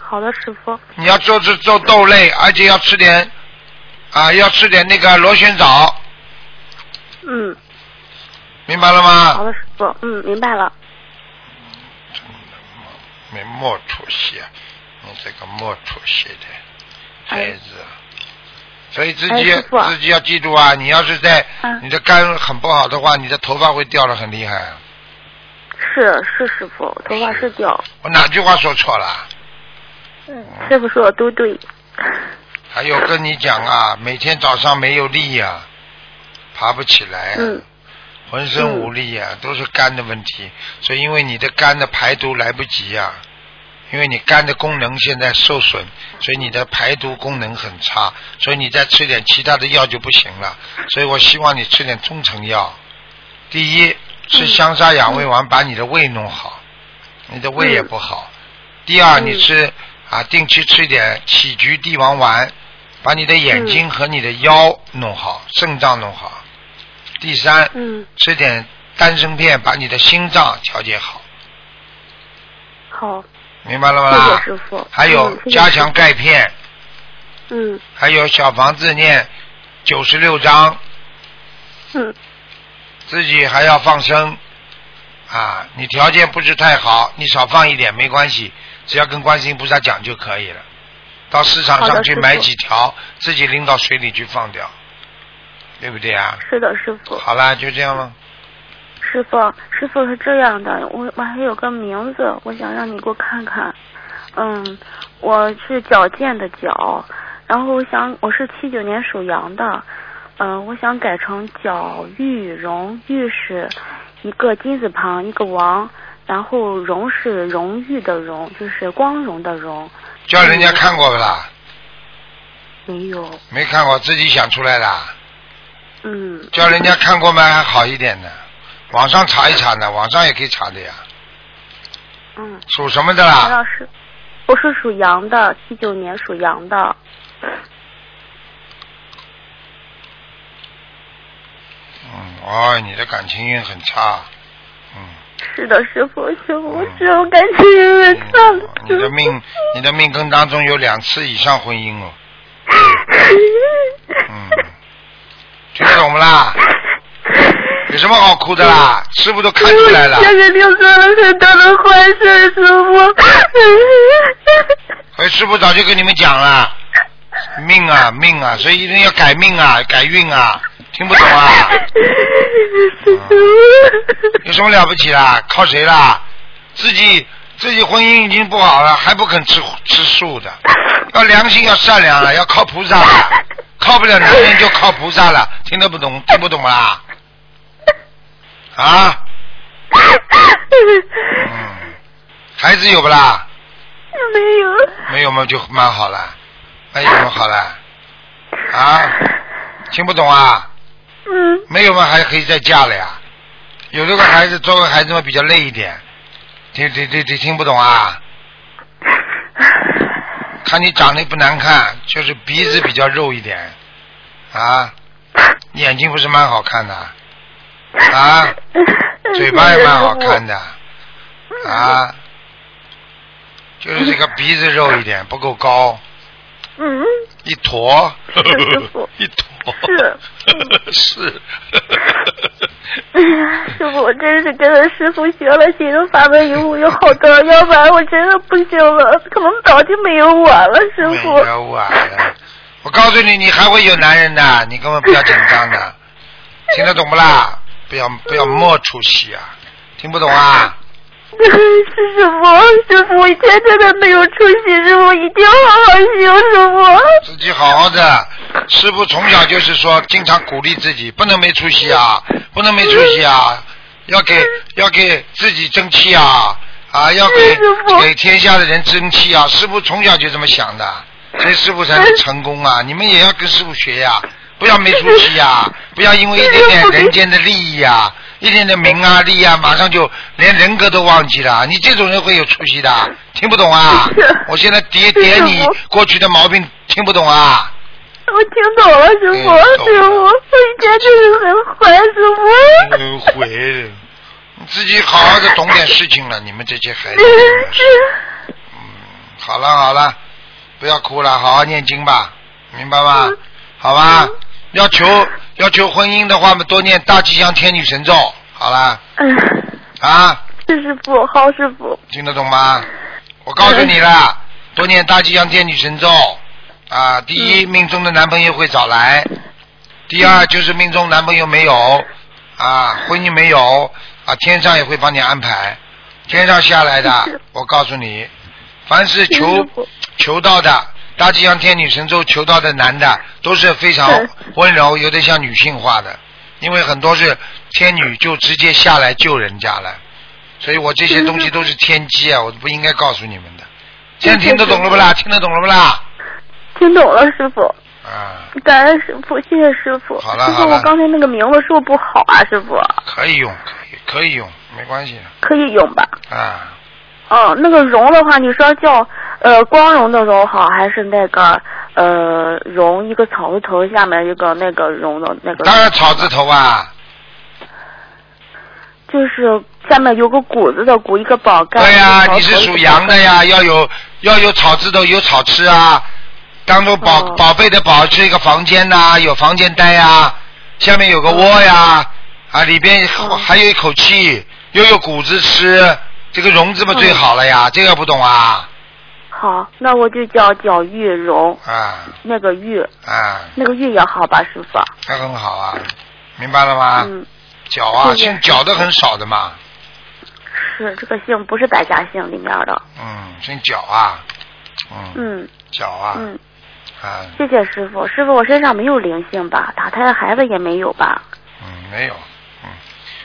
S6: 好的，师傅。
S1: 你要做做做豆类，而且要吃点啊，要吃点那个螺旋藻，
S6: 嗯，
S1: 明白了吗
S6: 好
S1: 吗？
S6: 的，师傅。嗯，明白了。
S1: 没没出息啊，你这个没出息的孩子啊。所以自己、自己要记住啊！你要是在、
S6: 嗯
S1: 你的肝很不好的话，你的头发会掉的很厉害啊。
S6: 是是师傅，头发是掉。
S1: 我哪句话说错了？
S6: 嗯，师傅说的都对。
S1: 还有跟你讲啊，每天早上没有力呀、爬不起来、啊，
S6: 嗯
S1: 浑身无力呀、都是肝的问题。所以因为你的肝的排毒来不及呀、因为你肝的功能现在受损，所以你的排毒功能很差，所以你再吃点其他的药就不行了。所以我希望你吃点中成药。第一，吃香砂养胃丸，把你的胃弄好，你的胃也不好。第二，
S6: 嗯
S1: 你吃啊，定期吃一点杞菊地黄丸，把你的眼睛和你的腰弄好，肾脏弄好。第三，
S6: 嗯，
S1: 吃点丹参片，把你的心脏调节好，
S6: 好，
S1: 明白了
S6: 谢
S1: 吗？
S6: 谢师傅。
S1: 还有加强钙片，
S6: 嗯。
S1: 还有小房子念九十六章，
S6: 嗯。
S1: 自己还要放生。啊。你条件不是太好，你少放一点没关系，只要跟观世音菩萨讲就可以了。到市场上去买几条，自己拎到水里去放掉，对不对啊？
S6: 是的，师傅。
S1: 好了，就这样了。
S6: 师傅，师傅是这样的，我我还有个名字，我想让你给我看看。嗯，我是矫健的矫，然后我想我是七九年属羊的，嗯、我想改成矫玉荣，玉是一个金字旁一个王，然后荣是荣誉的荣，就是光荣的荣。
S1: 叫人家看过不啦？
S6: 没有，
S1: 没看过，自己想出来的。
S6: 嗯，
S1: 叫人家看过吗？还好一点呢。网上查一查呢，网上也可以查的呀。
S6: 嗯，
S1: 属什么的
S6: 陈
S1: 啦？
S6: 老师，我是属羊的，七九年属羊的。
S1: 嗯，哦，你的感情运很差。嗯。
S6: 是的，师傅，师傅，
S1: 嗯
S6: 师傅感情运很差
S1: 嗯你的命，你的命根当中有两次以上婚姻哦。<laughs> 嗯，听得懂不啦？有什么好哭的啦？师傅都看出来了。
S6: 这个就做了很大的坏事，师傅。
S1: 哎，师傅早就跟你们讲了，命啊命啊，所以一定要改命啊，改运啊，听不懂啊？<laughs> 有什么了不起啦？靠谁啦？自己自己婚姻已经不好了，还不肯吃吃素的，<laughs> 要良心要善良了，要靠菩萨了，<laughs> 靠不了男人就靠菩萨了，听得不懂听不懂啦？啊？<laughs> 嗯，孩子有不啦？
S6: 没有。
S1: 没有嘛就蛮好了，那有什么好了？啊？听不懂啊？
S6: 嗯
S1: 没有嘛还可以再嫁了呀。有这个孩子作为孩子嘛比较累一点，听听听听听不懂啊？<laughs> 看你长得不难看，就是鼻子比较肉一点，啊，眼睛不是蛮好看的，啊，嘴巴也蛮好看的，啊，就是这个鼻子肉一点，不够高，
S6: 嗯，
S1: 一坨
S6: 是师傅，<laughs>
S1: 一坨，
S6: 是 <laughs>
S1: 是，
S6: 师傅，我真是跟着师傅学了新的法门以后有好多，要不然我真的不行了，可能早就没有我了，师傅。
S1: 没有我了。我告诉你，你还会有男人的，你根本不要紧张的，听得懂不啦？不要不要没出息啊，听不懂啊？<laughs>
S6: 师傅，师傅，我以前真的没有出息，师傅一定要好好修，师傅。
S1: 自己好好的。师傅从小就是说，经常鼓励自己，不能没出息啊，不能没出息啊，要给要给自己争气啊，啊，要给给天下的人争气啊。师傅从小就这么想的，所以师傅才能成功啊。你们也要跟师傅学呀、不要没出息呀、<laughs> 不要因为一点点人间的利益呀、一点点名啊利啊，马上就连人格都忘记了。你这种人会有出息的，听不懂啊？<laughs> 我现在点点你过去的毛病，听不懂啊？
S6: 我听懂了，师傅，
S1: 嗯懂了
S6: 师傅，我以前就是很坏，师傅。
S1: 很坏，你自己好好的懂点事情了。<laughs> 你们这些孩子，嗯，好了好了，不要哭了，好好念经吧，明白吗？好吧，要求要求婚姻的话嘛，多念大吉祥天女神咒。好啦
S6: 嗯，
S1: 啊，
S6: 是师傅，好师傅。
S1: 听得懂吗？我告诉你了，多念大吉祥天女神咒啊。第一，命中的男朋友会早来；第二，就是命中男朋友没有啊，婚姻没有啊，天上也会帮你安排。天上下来的，我告诉你，凡是求求到的大吉祥天女神咒求到的男的，都是非常温柔，有点像女性化的，因为很多是天女就直接下来救人家了。所以我这些东西都是天机啊，我不应该告诉你们的。现在听得懂了不啦？听得懂了不啦？
S6: 听懂了，师傅。
S1: 啊，
S6: 感恩师傅，谢谢师傅。
S1: 好了师傅
S6: 我刚才那个名字是不是不好啊？师傅，
S1: 可以用，可以可以用，没关系
S6: 可以用吧？
S1: 啊。
S6: 哦，那个荣的话，你说叫呃光荣的荣好，还是那个呃荣一个草字头下面一个那个荣的那个？
S1: 当然草字头啊，
S6: 就是下面有个谷子的谷，一个宝盖。
S1: 对呀、你是属羊的呀，要有要有草字头，有草吃啊。当中宝、
S6: 哦
S1: 宝贝的宝是一个房间呐、有房间待呀，下面有个窝呀，啊里边
S6: 哦
S1: 还有一口气，又有谷子吃，这个荣字嘛
S6: 哦
S1: 最好了呀，这个不懂啊？
S6: 好，那我就叫叫玉荣，
S1: 啊
S6: 那个玉，
S1: 啊，
S6: 那个玉也好吧，师傅。
S1: 那很好啊，明白了吗？
S6: 嗯，
S1: 脚啊，
S6: 谢谢
S1: 姓脚的很少的嘛，
S6: 是这个姓不是百家姓里面的。
S1: 嗯，姓脚啊，嗯，
S6: 嗯
S1: 脚啊，
S6: 嗯，
S1: 啊，
S6: 谢谢师傅。师傅，我身上没有灵性吧？打胎的孩子也没有吧？
S1: 嗯，没有，嗯，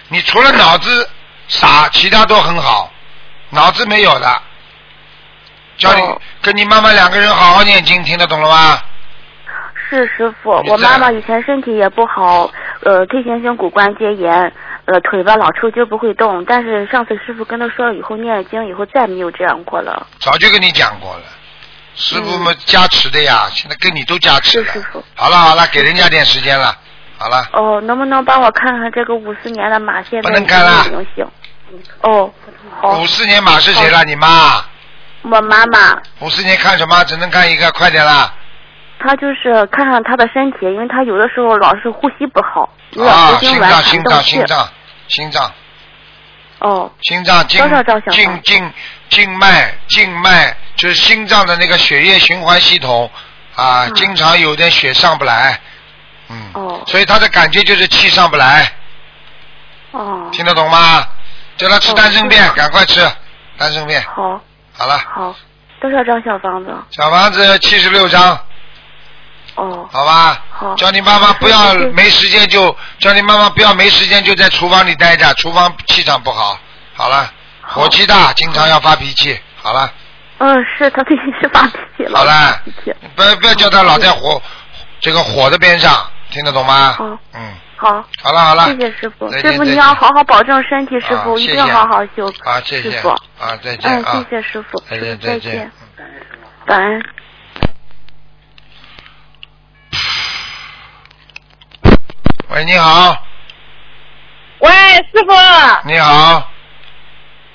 S1: 你除了脑子傻，其他都很好，脑子没有的，叫你、
S6: 哦
S1: 跟你妈妈两个人好好念经，听得懂了吗？
S6: 是师傅，我妈妈以前身体也不好，呃，退行性骨关节炎，呃，腿吧老抽筋不会动。但是上次师傅跟她说了以后念了经以后再没有这样过了。
S1: 早就跟你讲过了，师傅们加持的呀，现在跟你都加持了
S6: 师傅。
S1: 好了好了，给人家点时间了，好了，
S6: 哦，能不能帮我看看这个五四年的马现在
S1: 不能看了
S6: 有没有灵性？哦，好
S1: 五，四年马是谁了？你妈？
S6: 我妈妈，
S1: 五四年看什么？只能看一个，快点啦！
S6: 她就是看看她的身体，因为她有的时候老是呼吸不好，有点
S1: 啊，
S6: 喉
S1: 心脏，心脏，心。脏，心脏，
S6: 哦，
S1: 心脏静静静静脉静脉就是心脏的那个血液循环系统啊，
S6: 嗯
S1: 经常有点血上不来，嗯，
S6: 哦
S1: 所以他的感觉就是气上不来，
S6: 哦，
S1: 听得懂吗？叫他吃
S6: 哦
S1: 丹参片赶快吃丹参片。
S6: 好，
S1: 好了，
S6: 好，多少张小房子？
S1: 小房子七十六张，
S6: 哦，
S1: 好吧？
S6: 好
S1: 叫你妈妈不要没时间就叫你妈妈不要没时间就在厨房里待着，厨房气场不好。好了，
S6: 好
S1: 火气大，经常要发脾气。好了，
S6: 嗯，是他最近是发脾气了。
S1: 好了。不要不要叫他老在火这个火的边上，听得懂吗？
S6: 好
S1: 嗯，
S6: 好，
S1: 好了好了，
S6: 谢谢师傅，师傅你要好好保重身体，师傅
S1: 啊
S6: 一定
S1: 谢。谢
S6: 好好修。
S1: 啊，谢谢。
S6: 师傅，
S1: 啊，再见
S6: 嗯，
S1: 啊，
S6: 谢谢师傅，
S1: 再见
S6: 再
S1: 见。
S6: 感恩。
S1: 喂，你好，
S7: 喂，师傅，
S1: 你好，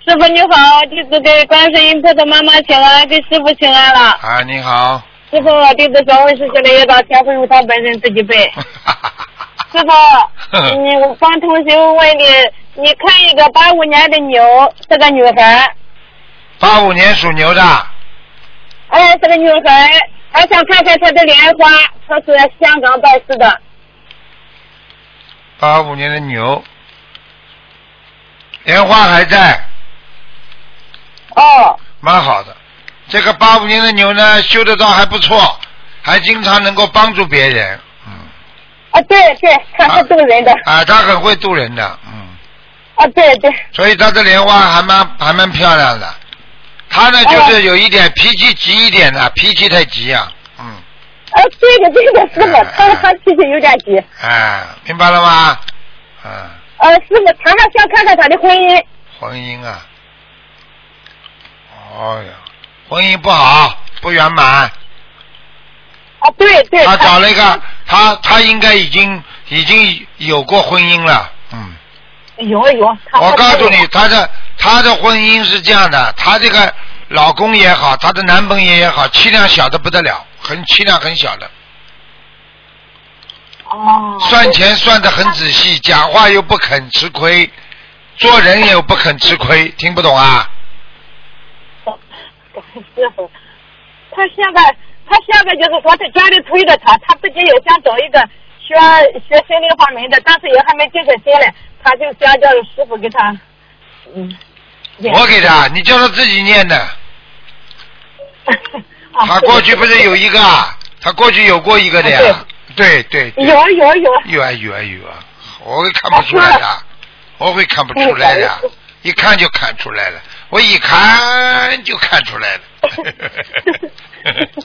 S7: 师傅你好，弟子给观世音菩萨妈妈请安，给师傅请安了。
S1: 啊，你好，
S7: 师傅，弟子稍微是写了一道天会由他本人自己背。<laughs> 师傅，<laughs> 你我帮同学问你，你看一个八五年的牛是个女孩，
S1: 八五年属牛的，
S7: 哎，是个女孩，还想看看她的莲花，她是香港拜师的。
S1: 八五年的牛，莲花还在，哦。蛮好的这个八五年的牛呢，修得到还不错，还经常能够帮助别人，嗯，
S7: 啊，对对，他是渡人的。
S1: 啊，他很会渡人的，嗯，
S7: 啊，对对。
S1: 所以他的莲花还蛮还蛮漂亮的。他呢，就是有一点脾气急一点的，脾气太急啊，嗯。
S7: 啊，对的对的，师傅，他他脾气有点急。
S1: 哎，明白了吗？嗯。
S7: 呃，师傅，他还想看看他的婚姻。
S1: 婚姻啊，哎呀，婚姻不好，不圆满。
S7: 啊，对对。
S1: 他找了一个，他他应该已经已经有过婚姻了，嗯。
S7: 有有。
S1: 我告诉你，他的他的婚姻是这样的，他这个老公也好，他的男朋友也好，气量小的不得了，很气量很小的。
S7: 哦。
S1: 算钱算的很仔细，讲话又不肯吃亏，做人又不肯吃亏，听不懂啊？<laughs>
S7: 他现在他现在就是说在家里推着他，他自己也想找一个学学心灵法门的，但是也还没定下心来，他就想叫师傅给他，嗯。
S1: 我给他，你叫他自己念的。<laughs> 他过去不是有一个啊？他过去有过一个的呀。对对。
S7: 有有有。
S1: 有啊有啊有啊，我会看不出来的，我会看不出来的，<laughs> 一看就看出来了，我一看就看出来了。<laughs>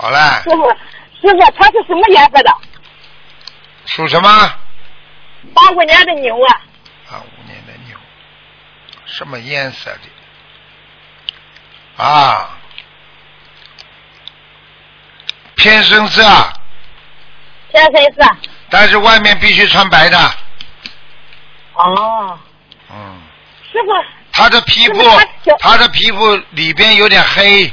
S1: 好嘞。
S7: 师傅，师傅，他是什么颜色的？
S1: 属什么？
S7: 八五年的牛啊。
S1: 八五年的牛，什么颜色的？啊，偏深色。
S7: 偏深色。
S1: 但是外面必须穿白的。
S7: 哦。
S1: 嗯。
S7: 师傅。
S1: 他的皮肤，他的皮肤里边有点黑。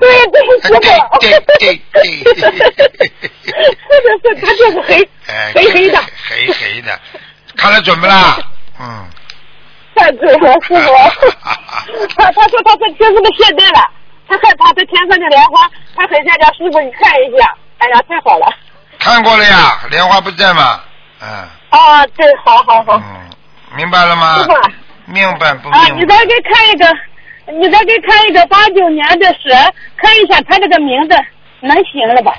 S7: 对对，师傅。
S1: 对对对。
S7: 是的是，他就是黑，黑黑的。
S1: 黑黑的，看得准不啦？嗯。
S7: 太准了，师傅。他他说他这天上的现代了，他害怕这天上的莲花，他很想叫师傅你看一下。哎呀，太好了。
S1: 看过了呀，莲花不在嘛，嗯。
S7: 啊，对，好好好。
S1: 嗯，明白了吗？
S7: 师傅。
S1: 明白不？
S7: 啊，你再给看一个，你再给看一个八九年的蛇，看一下他这个名字能行了吧？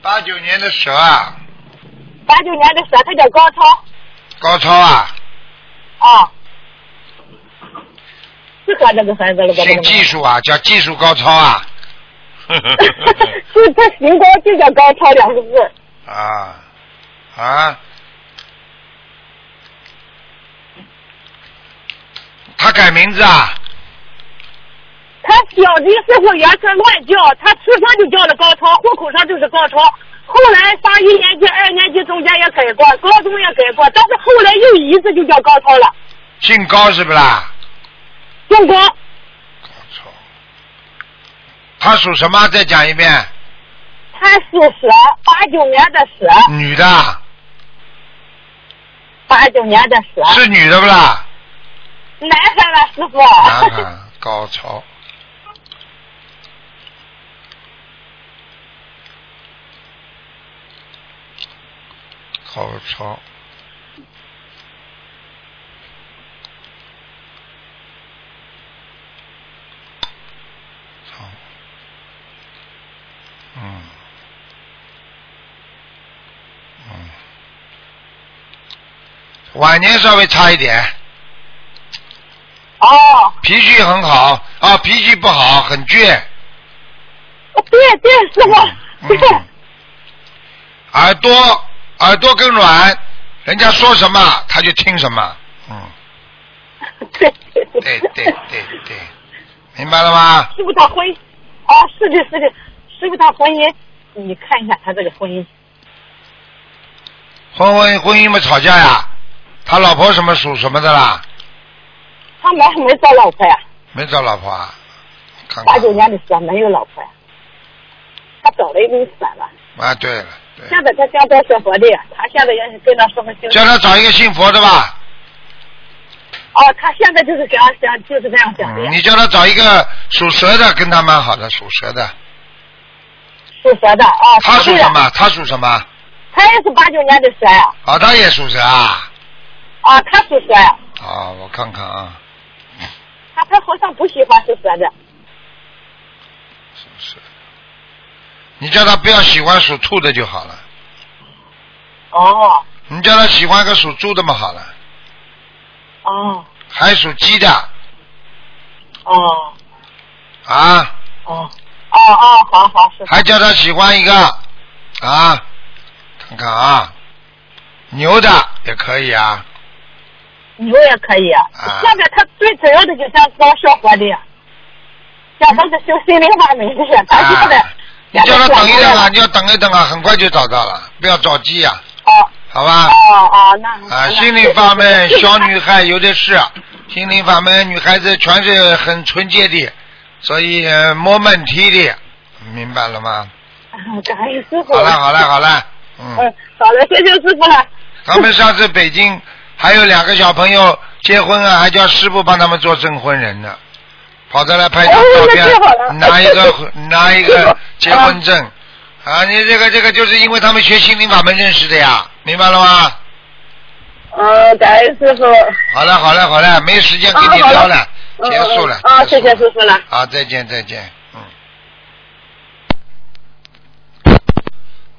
S1: 八九年的蛇啊。
S7: 八九年的蛇，他叫高超。
S1: 高超啊。
S7: 啊。适合这个孩子了吧？
S1: 姓技术啊，叫技术高超啊。<laughs>
S7: 就他行高就叫高超两个字。
S1: 啊啊。他改名字啊？
S7: 他小的时候也是乱叫，他出生就叫了高超，户口上就是高超。后来上一年级、二年级中间也改过，高中也改过，但是后来又一次就叫高超了。
S1: 姓高是不啦？
S7: 姓高。
S1: 高超。他属什么？再讲一遍。
S7: 他属蛇，八九年的蛇。
S1: 女的。
S7: 八九年的蛇。
S1: 是女的不啦？
S7: 男孩了，师傅。
S1: 男孩，高超。好。嗯。嗯。晚年稍微差一点。
S7: 哦，
S1: 脾气很好啊，脾气不好，很倔。
S7: 对对，师傅，对。
S1: 耳朵耳朵更软，人家说什么他就听什么，
S7: 嗯。对对
S1: 对对对对，明白了吗？
S7: 师傅他婚，啊，是的，是的，师傅他婚姻，你看一下他这个婚姻。
S1: 婚婚婚姻嘛，吵架呀，他老婆什么属什么的啦？
S7: 他没没找老婆呀？
S1: 没找老婆啊？
S7: 八九年的时候没有老婆呀，他找了一个算了。
S1: 啊，对了。
S7: 现在他想找学佛的，他现在也是跟他师傅信。
S1: 叫他找一个信佛的吧。
S7: 哦，他现在就是这样想就是这样想的。
S1: 你叫他找一个属蛇的，跟他蛮好的，属蛇的。
S7: 属蛇的啊。
S1: 他属什么？他属什么？
S7: 他也是八九年的蛇呀。
S1: 啊，他也属蛇啊。
S7: 啊，他属蛇呀。
S1: 啊，我看看啊。
S7: 他他好像不喜欢属蛇的。
S1: 是。你叫他不要喜欢属兔的就好了，
S7: 哦。
S1: 你叫他喜欢个属猪的嘛好了，
S7: 哦。
S1: 还属鸡的。
S7: 哦。
S1: 啊，
S7: 哦。哦哦，好好是。
S1: 还叫他喜欢一个。啊，看看啊，牛的也可以啊，
S7: 牛也可以啊。
S1: 啊。
S7: 现在他最主要的就想搞小伙的，像他是修心灵法门的，他现在
S1: 啊，你叫他等一等啊，你要等一等啊，很快就找到了，不要着急呀、
S7: 哦
S1: 好吧？
S7: 哦哦，那
S1: 啊，心灵法门，小女孩有的是，心灵法门女孩子全是很纯洁的，所以呃没问题的，明白了吗？
S7: 感恩师傅。
S1: 好了好了好了，嗯，
S7: 嗯，好了，谢谢师傅了。
S1: 他们上次北京还有两个小朋友结婚啊，还叫师傅帮他们做证婚人呢，跑着来拍张照片，拿一个 <laughs> 拿一个结婚证，啊，你这个这个就是因为他们学心灵法门认识的呀，明白了吗？
S7: 嗯，感恩师傅。
S1: 好了好了好了，没时间跟你聊了，
S7: 嗯
S1: 结束了。
S7: 啊，谢谢师傅了。
S1: 好，再见再见，嗯。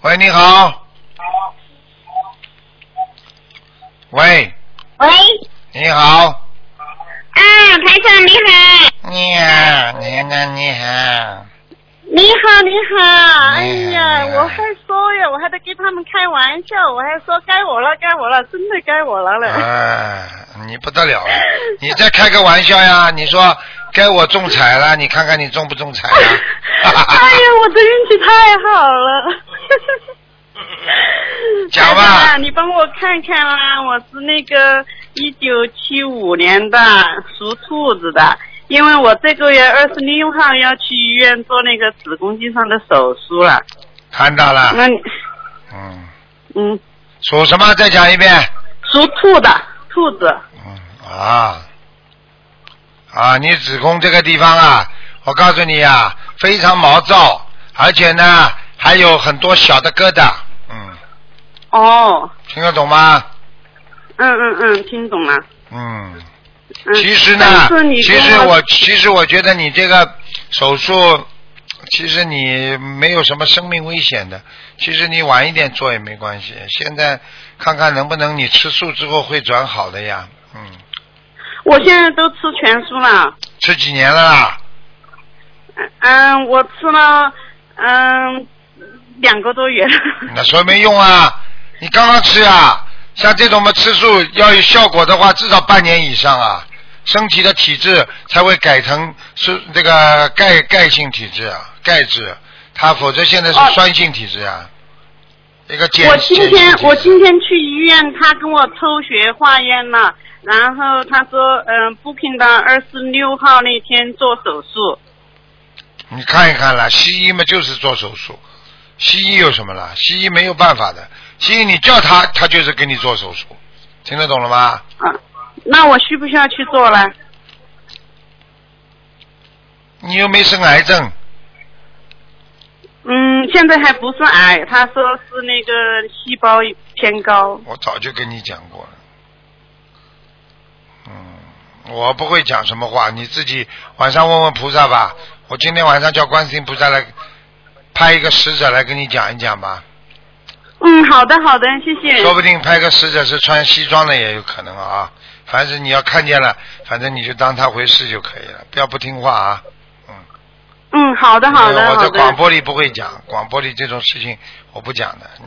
S1: 喂，你好。喂，
S5: 喂，
S1: 你好。
S5: 啊，台长你好，
S1: 你好，你好，你好。
S5: 你好，你好，哎呀，我还说呀，我还得跟他们开玩笑，我还说该我了，该我了，真的该我了嘞。
S1: 哎，你不得了了！你再开个玩笑呀？你说该我中彩了，你看看你中不中彩啊？<laughs>
S5: 哎呀，我的运气太好了。<laughs>
S1: 讲吧。
S5: 你帮我看看啦，我是那个一九七五年的，属兔子的。因为我这个月二十六号要去医院做那个子宫肌上的手术了，
S1: 看到了，
S5: 那你
S1: 嗯，
S5: 嗯，
S1: 属什么？再讲一遍。
S5: 属兔的兔子，
S1: 嗯啊。啊，你子宫这个地方啊，我告诉你啊，非常毛躁，而且呢还有很多小的疙瘩，嗯，
S5: 哦，
S1: 听得懂吗？
S5: 嗯嗯嗯，听懂了。
S1: 嗯，
S5: 嗯，
S1: 其实呢其实我其实我觉得你这个手术，其实你没有什么生命危险的，其实你晚一点做也没关系。现在看看能不能你吃素之后会转好的呀，嗯，
S5: 我现在都吃全素了。
S1: 吃几年了啦？
S5: 嗯嗯，我吃了嗯两个多月。
S1: 那说没用啊！你刚刚吃啊，像这种嘛吃素要有效果的话，至少半年以上啊，身体的体质才会改成是这个钙钙性体质啊，钙质，它否则现在是
S5: 哦
S1: 酸性体质啊。一个碱
S5: 我今天我今天去医院，他跟我抽血化验了，然后他说嗯，booking 到二十六号那天做手术。
S1: 你看一看了，西医嘛就是做手术，西医有什么了？西医没有办法的，西医你叫他，他就是给你做手术，听得懂了吗？
S5: 啊，那我需不需要去做了？
S1: 你又没生癌症，
S5: 嗯，现在还不算癌，他说是那个细胞偏高。
S1: 我早就跟你讲过了。嗯，我不会讲什么话，你自己晚上问问菩萨吧。我今天晚上叫观世音菩萨来派一个使者来跟你讲一讲吧，
S5: 嗯，好的好的，谢谢。
S1: 说不定拍个使者是穿西装的也有可能啊。凡是你要看见了，反正你就当他回事就可以了，不要不听话啊。
S5: 嗯，嗯好的好的
S1: 我在。广播里不会讲，广播里这种事情我不讲的。嗯，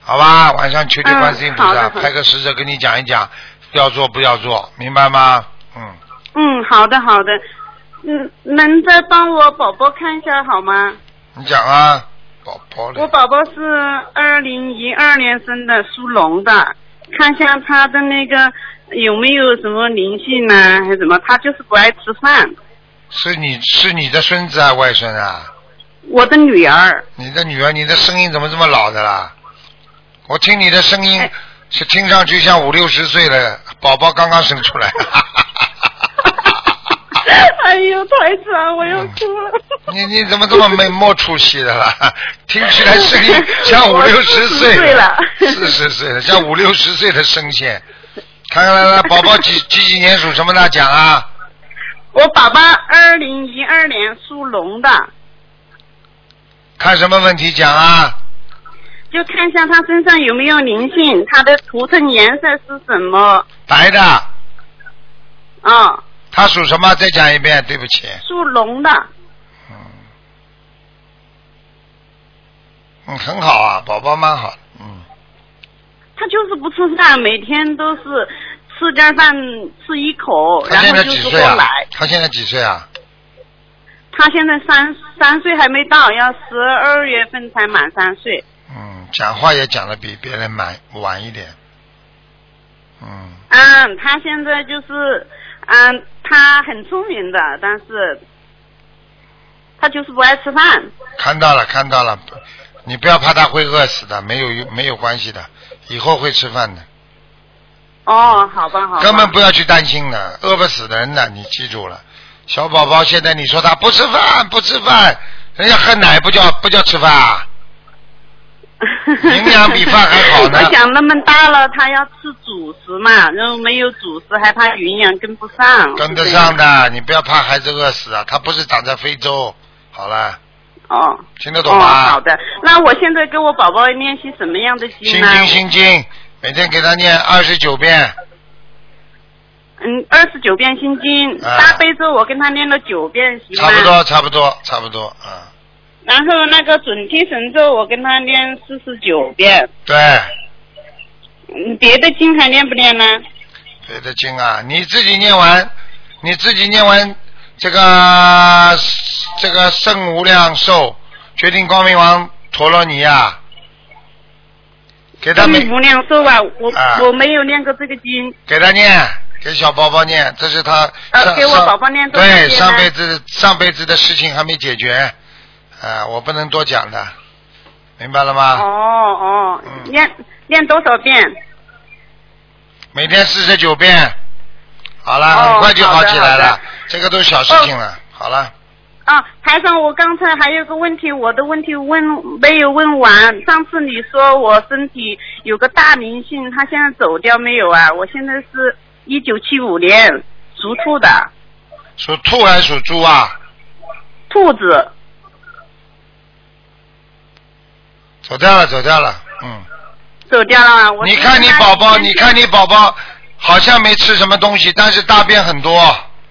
S1: 好吧，晚上求求观世音菩萨，
S5: 嗯好的好的
S1: 派个使者跟你讲一讲，要做不要做，明白吗？嗯，
S5: 嗯，好的好的。嗯，能再帮我宝宝看一下好吗？
S1: 你讲啊，宝宝的
S5: 我宝宝是二零一二年生的，属龙的，看一下他的那个有没有什么灵性呢，还是什么？他就是不爱吃饭。
S1: 是你是你的孙子啊，外孙啊？
S5: 我的女儿，
S1: 你的女儿，你的声音怎么这么老的啦？我听你的声音
S5: 哎
S1: 是听上去像五六十岁了，宝宝刚刚生出来。
S5: 哎呦，台长，我要哭了。<laughs>
S1: 你你怎么这么没没出息的啦？<laughs> 听起来声音 <laughs> 像五六十岁
S5: 我40岁了
S1: 四十岁了，像五六十岁的声线。看看来来，宝宝几几几年属什么的讲啊？
S5: 我宝宝二零一二年属龙的，
S1: 看什么问题讲啊？
S5: 就看一下他身上有没有灵性，他的图腾颜色是什么？
S1: 白的，
S5: 啊、
S1: 他属什么？再讲一遍，对不起。
S5: 属龙的。
S1: 嗯，嗯，很好啊，宝宝蛮好，嗯，
S5: 他就是不吃饭，每天都是吃点饭吃一口，
S1: 他现在
S5: 然后就是
S1: 几岁啊。？他现在几岁啊？
S5: 他现在三三岁还没到，要十二月份才满三岁。
S1: 嗯，讲话也讲的比别人晚晚一点，嗯，
S5: 嗯，他现在就是，嗯，他很聪明的，但是他就是不爱吃饭。
S1: 看到了看到了，你不要怕他会饿死的，没有没有关系的，以后会吃饭的，
S5: 哦，好吧，好吧。
S1: 根本不要去担心的，饿不死的人的，你记住了。小宝宝现在你说他不吃饭不吃饭，人家喝奶不叫不叫吃饭啊？<laughs> 营养比饭还好呢
S5: 我想那么大了，他要吃主食嘛，然后没有主食，害怕营养跟不上。
S1: 跟得上的，你不要怕孩子饿死啊，他不是长在非洲。好了，
S5: 哦。
S1: 听得懂
S5: 哦，
S1: 吗？
S5: 好的。那我现在给我宝宝练习什么样的经呢？
S1: 心经心经，每天给他念二十九遍，
S5: 嗯，二十九遍心经，
S1: 啊
S5: 大悲咒我跟他念了九遍，行吗？
S1: 差不多差不多差不多啊、
S5: 然后那个准提神咒我跟他念四十九遍，
S1: 对，
S5: 嗯，别的经还念不念呢？
S1: 别的经啊，你自己念完，你自己念完这个这个圣无量寿决定光明王陀罗尼啊、给他每
S5: 这无量寿啊，我、
S1: 啊。
S5: 我没有念过这个经，
S1: 给他念，给小宝宝念，这是他上
S5: 呃给我
S1: 上
S5: 宝宝念
S1: 对上辈子上辈子的事情还没解决，啊，我不能多讲的，明白了吗？
S5: 哦哦，
S1: 嗯
S5: 念念多少遍？
S1: 每天四十九遍，好了，
S5: 哦
S1: 很快就好起来了
S5: 好的好的，
S1: 这个都是小事情了，好了，
S5: 啊，台上，我刚才还有个问题，我的问题问没有问完。上次你说我身体有个大灵性，他现在走掉没有啊？我现在是一九七五年属兔的，
S1: 属兔还是属猪啊？
S5: 兔子。
S1: 走掉了，走掉了，嗯。
S5: 走掉了啊。我
S1: 你看你宝宝，你看你宝宝好像没吃什么东西，但是大便很多，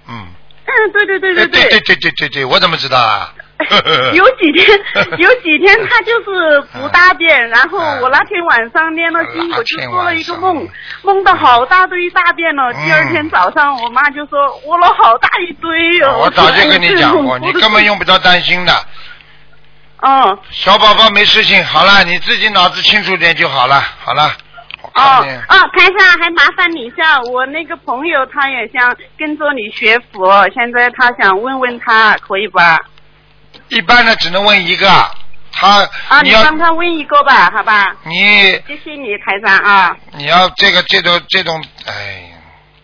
S1: 嗯。
S5: 嗯，对对对
S1: 哎对
S5: 对
S1: 对对对对对，我怎么知道啊？<laughs>
S5: 有几天，<laughs> 有几天他就是不大便，然后我那天晚上念了经，我就做了一个梦，梦到好大堆大便了。
S1: 嗯
S5: 第二天早上，我妈就说我了好大一堆哦。
S1: 我早就跟你讲过，<laughs> 你根本用不着担心的。
S5: 哦
S1: 小宝宝没事情，好了，你自己脑子清楚点就好了，好了。
S5: 哦哦，台上还麻烦你一下，我那个朋友他也想跟着你学佛，现在他想问问他可以吧？
S1: 一般的只能问一个，他
S5: 啊，你帮他问一个吧，好吧？
S1: 你
S5: 谢谢你，台上啊。
S1: 你要这个这种这种，哎，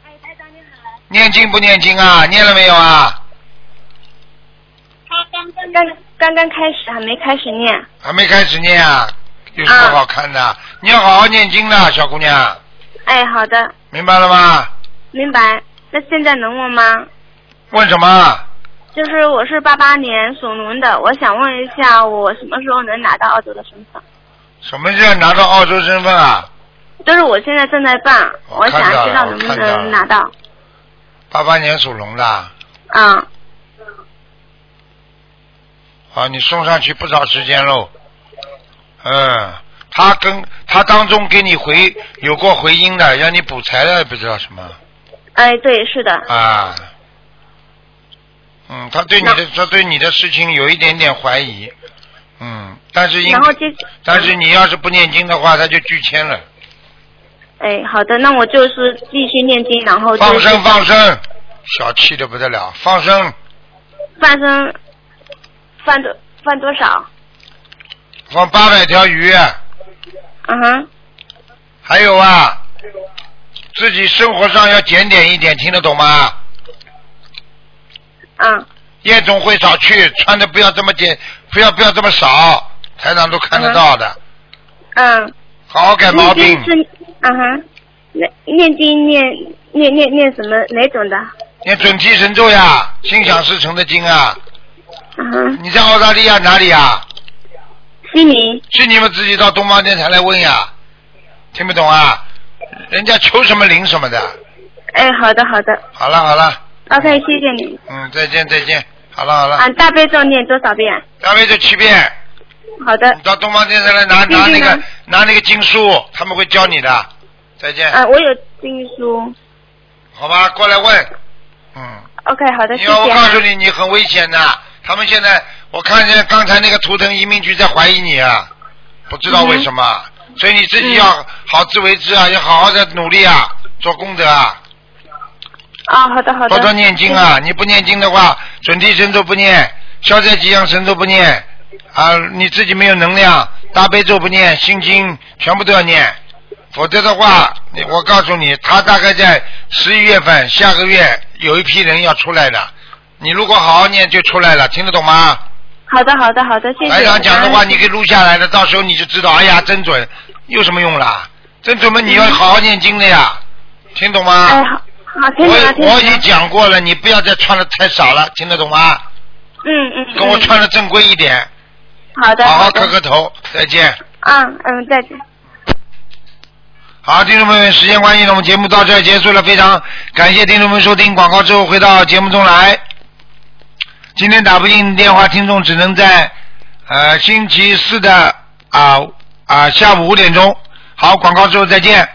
S1: 哎，台长你好念经不念经啊？念了没有啊？
S3: 他刚刚刚刚刚开始，还没开始念。
S1: 还没开始念啊？有什么好看的？你要好好念经的，小姑娘，
S3: 哎，好的，
S1: 明白了吗？
S3: 明白。那现在能问吗？
S1: 问什么？
S3: 就是我是八八年属龙的，我想问一下，我什么时候能拿到澳洲的身份？
S1: 什么叫拿到澳洲身份啊？
S3: 就是我现在正在办，我想知道能不能拿到。
S1: 八八年属龙的，
S3: 嗯，
S1: 啊，你送上去不少时间喽。嗯，他跟他当中给你回有过回音的，让你补财的，不知道什么
S3: 哎，对，是的。
S1: 啊。嗯，他对你的他对你的事情有一点点怀疑，嗯，但是因
S3: 然后接，
S1: 但是你要是不念经的话，他就拒签了。
S3: 哎，好的，那我就是继续念经，然后就
S1: 放生放生，小气的不得了，放生
S3: 放生，放多放多少？
S1: 放八百条鱼，
S3: 嗯哼，
S1: 还有啊，自己生活上要检点一点，听得懂吗？
S3: 嗯，
S1: 夜总会少去，穿的不要这么简，不要不要这么少，台长都看得到的，
S3: 嗯。
S1: 好好改毛病
S3: 念。经是，嗯哼，念念经念念念念什么哪种的？
S1: 念准提神咒呀，心想事成的经啊。
S3: 嗯，
S1: 你在澳大利亚哪里啊？
S8: 悉尼。
S1: 是你们自己到东方电台来问呀，听不懂啊？人家求什么灵什么的。
S8: 哎，好的好的
S1: 好了好了
S8: ，，OK，谢谢你。
S1: 嗯，再见再见，好了好了，
S8: 啊，大悲咒念多少遍？
S1: 大悲咒七遍，
S8: 好的
S1: 你，到东方电台来拿拿那个拿那个经书，他们会教你的。再见，
S8: 啊，我有经书。
S1: 好吧，过来问，嗯。
S8: OK，好的，谢
S1: 你要我
S8: 谢啊。
S1: 告诉你，你很危险的。他们现在，我看见刚才那个图腾移民局在怀疑你啊，不知道为什么，
S8: 嗯
S1: 所以你自己要好自为之啊，要好好的努力啊，做功德啊，
S8: 啊，好的好的。
S1: 多多念经啊！你不念经的话，准提神咒不念，消灾吉祥神咒不念啊，你自己没有能量，大悲咒不念，心经全部都要念，否则的话，我告诉你，他大概在十一月份，下个月有一批人要出来的，你如果好好念就出来了，听得懂吗？
S8: 好的好的好的，谢谢。
S1: 台长讲的话，
S8: 嗯
S1: 你可以录下来的，到时候你就知道，哎呀，真准，有什么用啦？真准嘛，你要好好念经的呀，听懂吗？
S8: 哎，好，好，听懂了，听懂。
S1: 我我已经讲过了，你不要再穿的太少了，听得懂吗？
S8: 嗯嗯。
S1: 跟我
S8: 嗯
S1: 穿的正规一点，
S8: 好的。
S1: 好好磕磕头，再见。
S8: 嗯嗯，再见。
S1: 好，听众朋友们，时间关系呢，我们节目到这儿结束了，非常感谢听众们收听广告之后回到节目中来。今天打不进电话，听众只能在呃星期四的啊啊、下午五点钟。好，广告之后再见。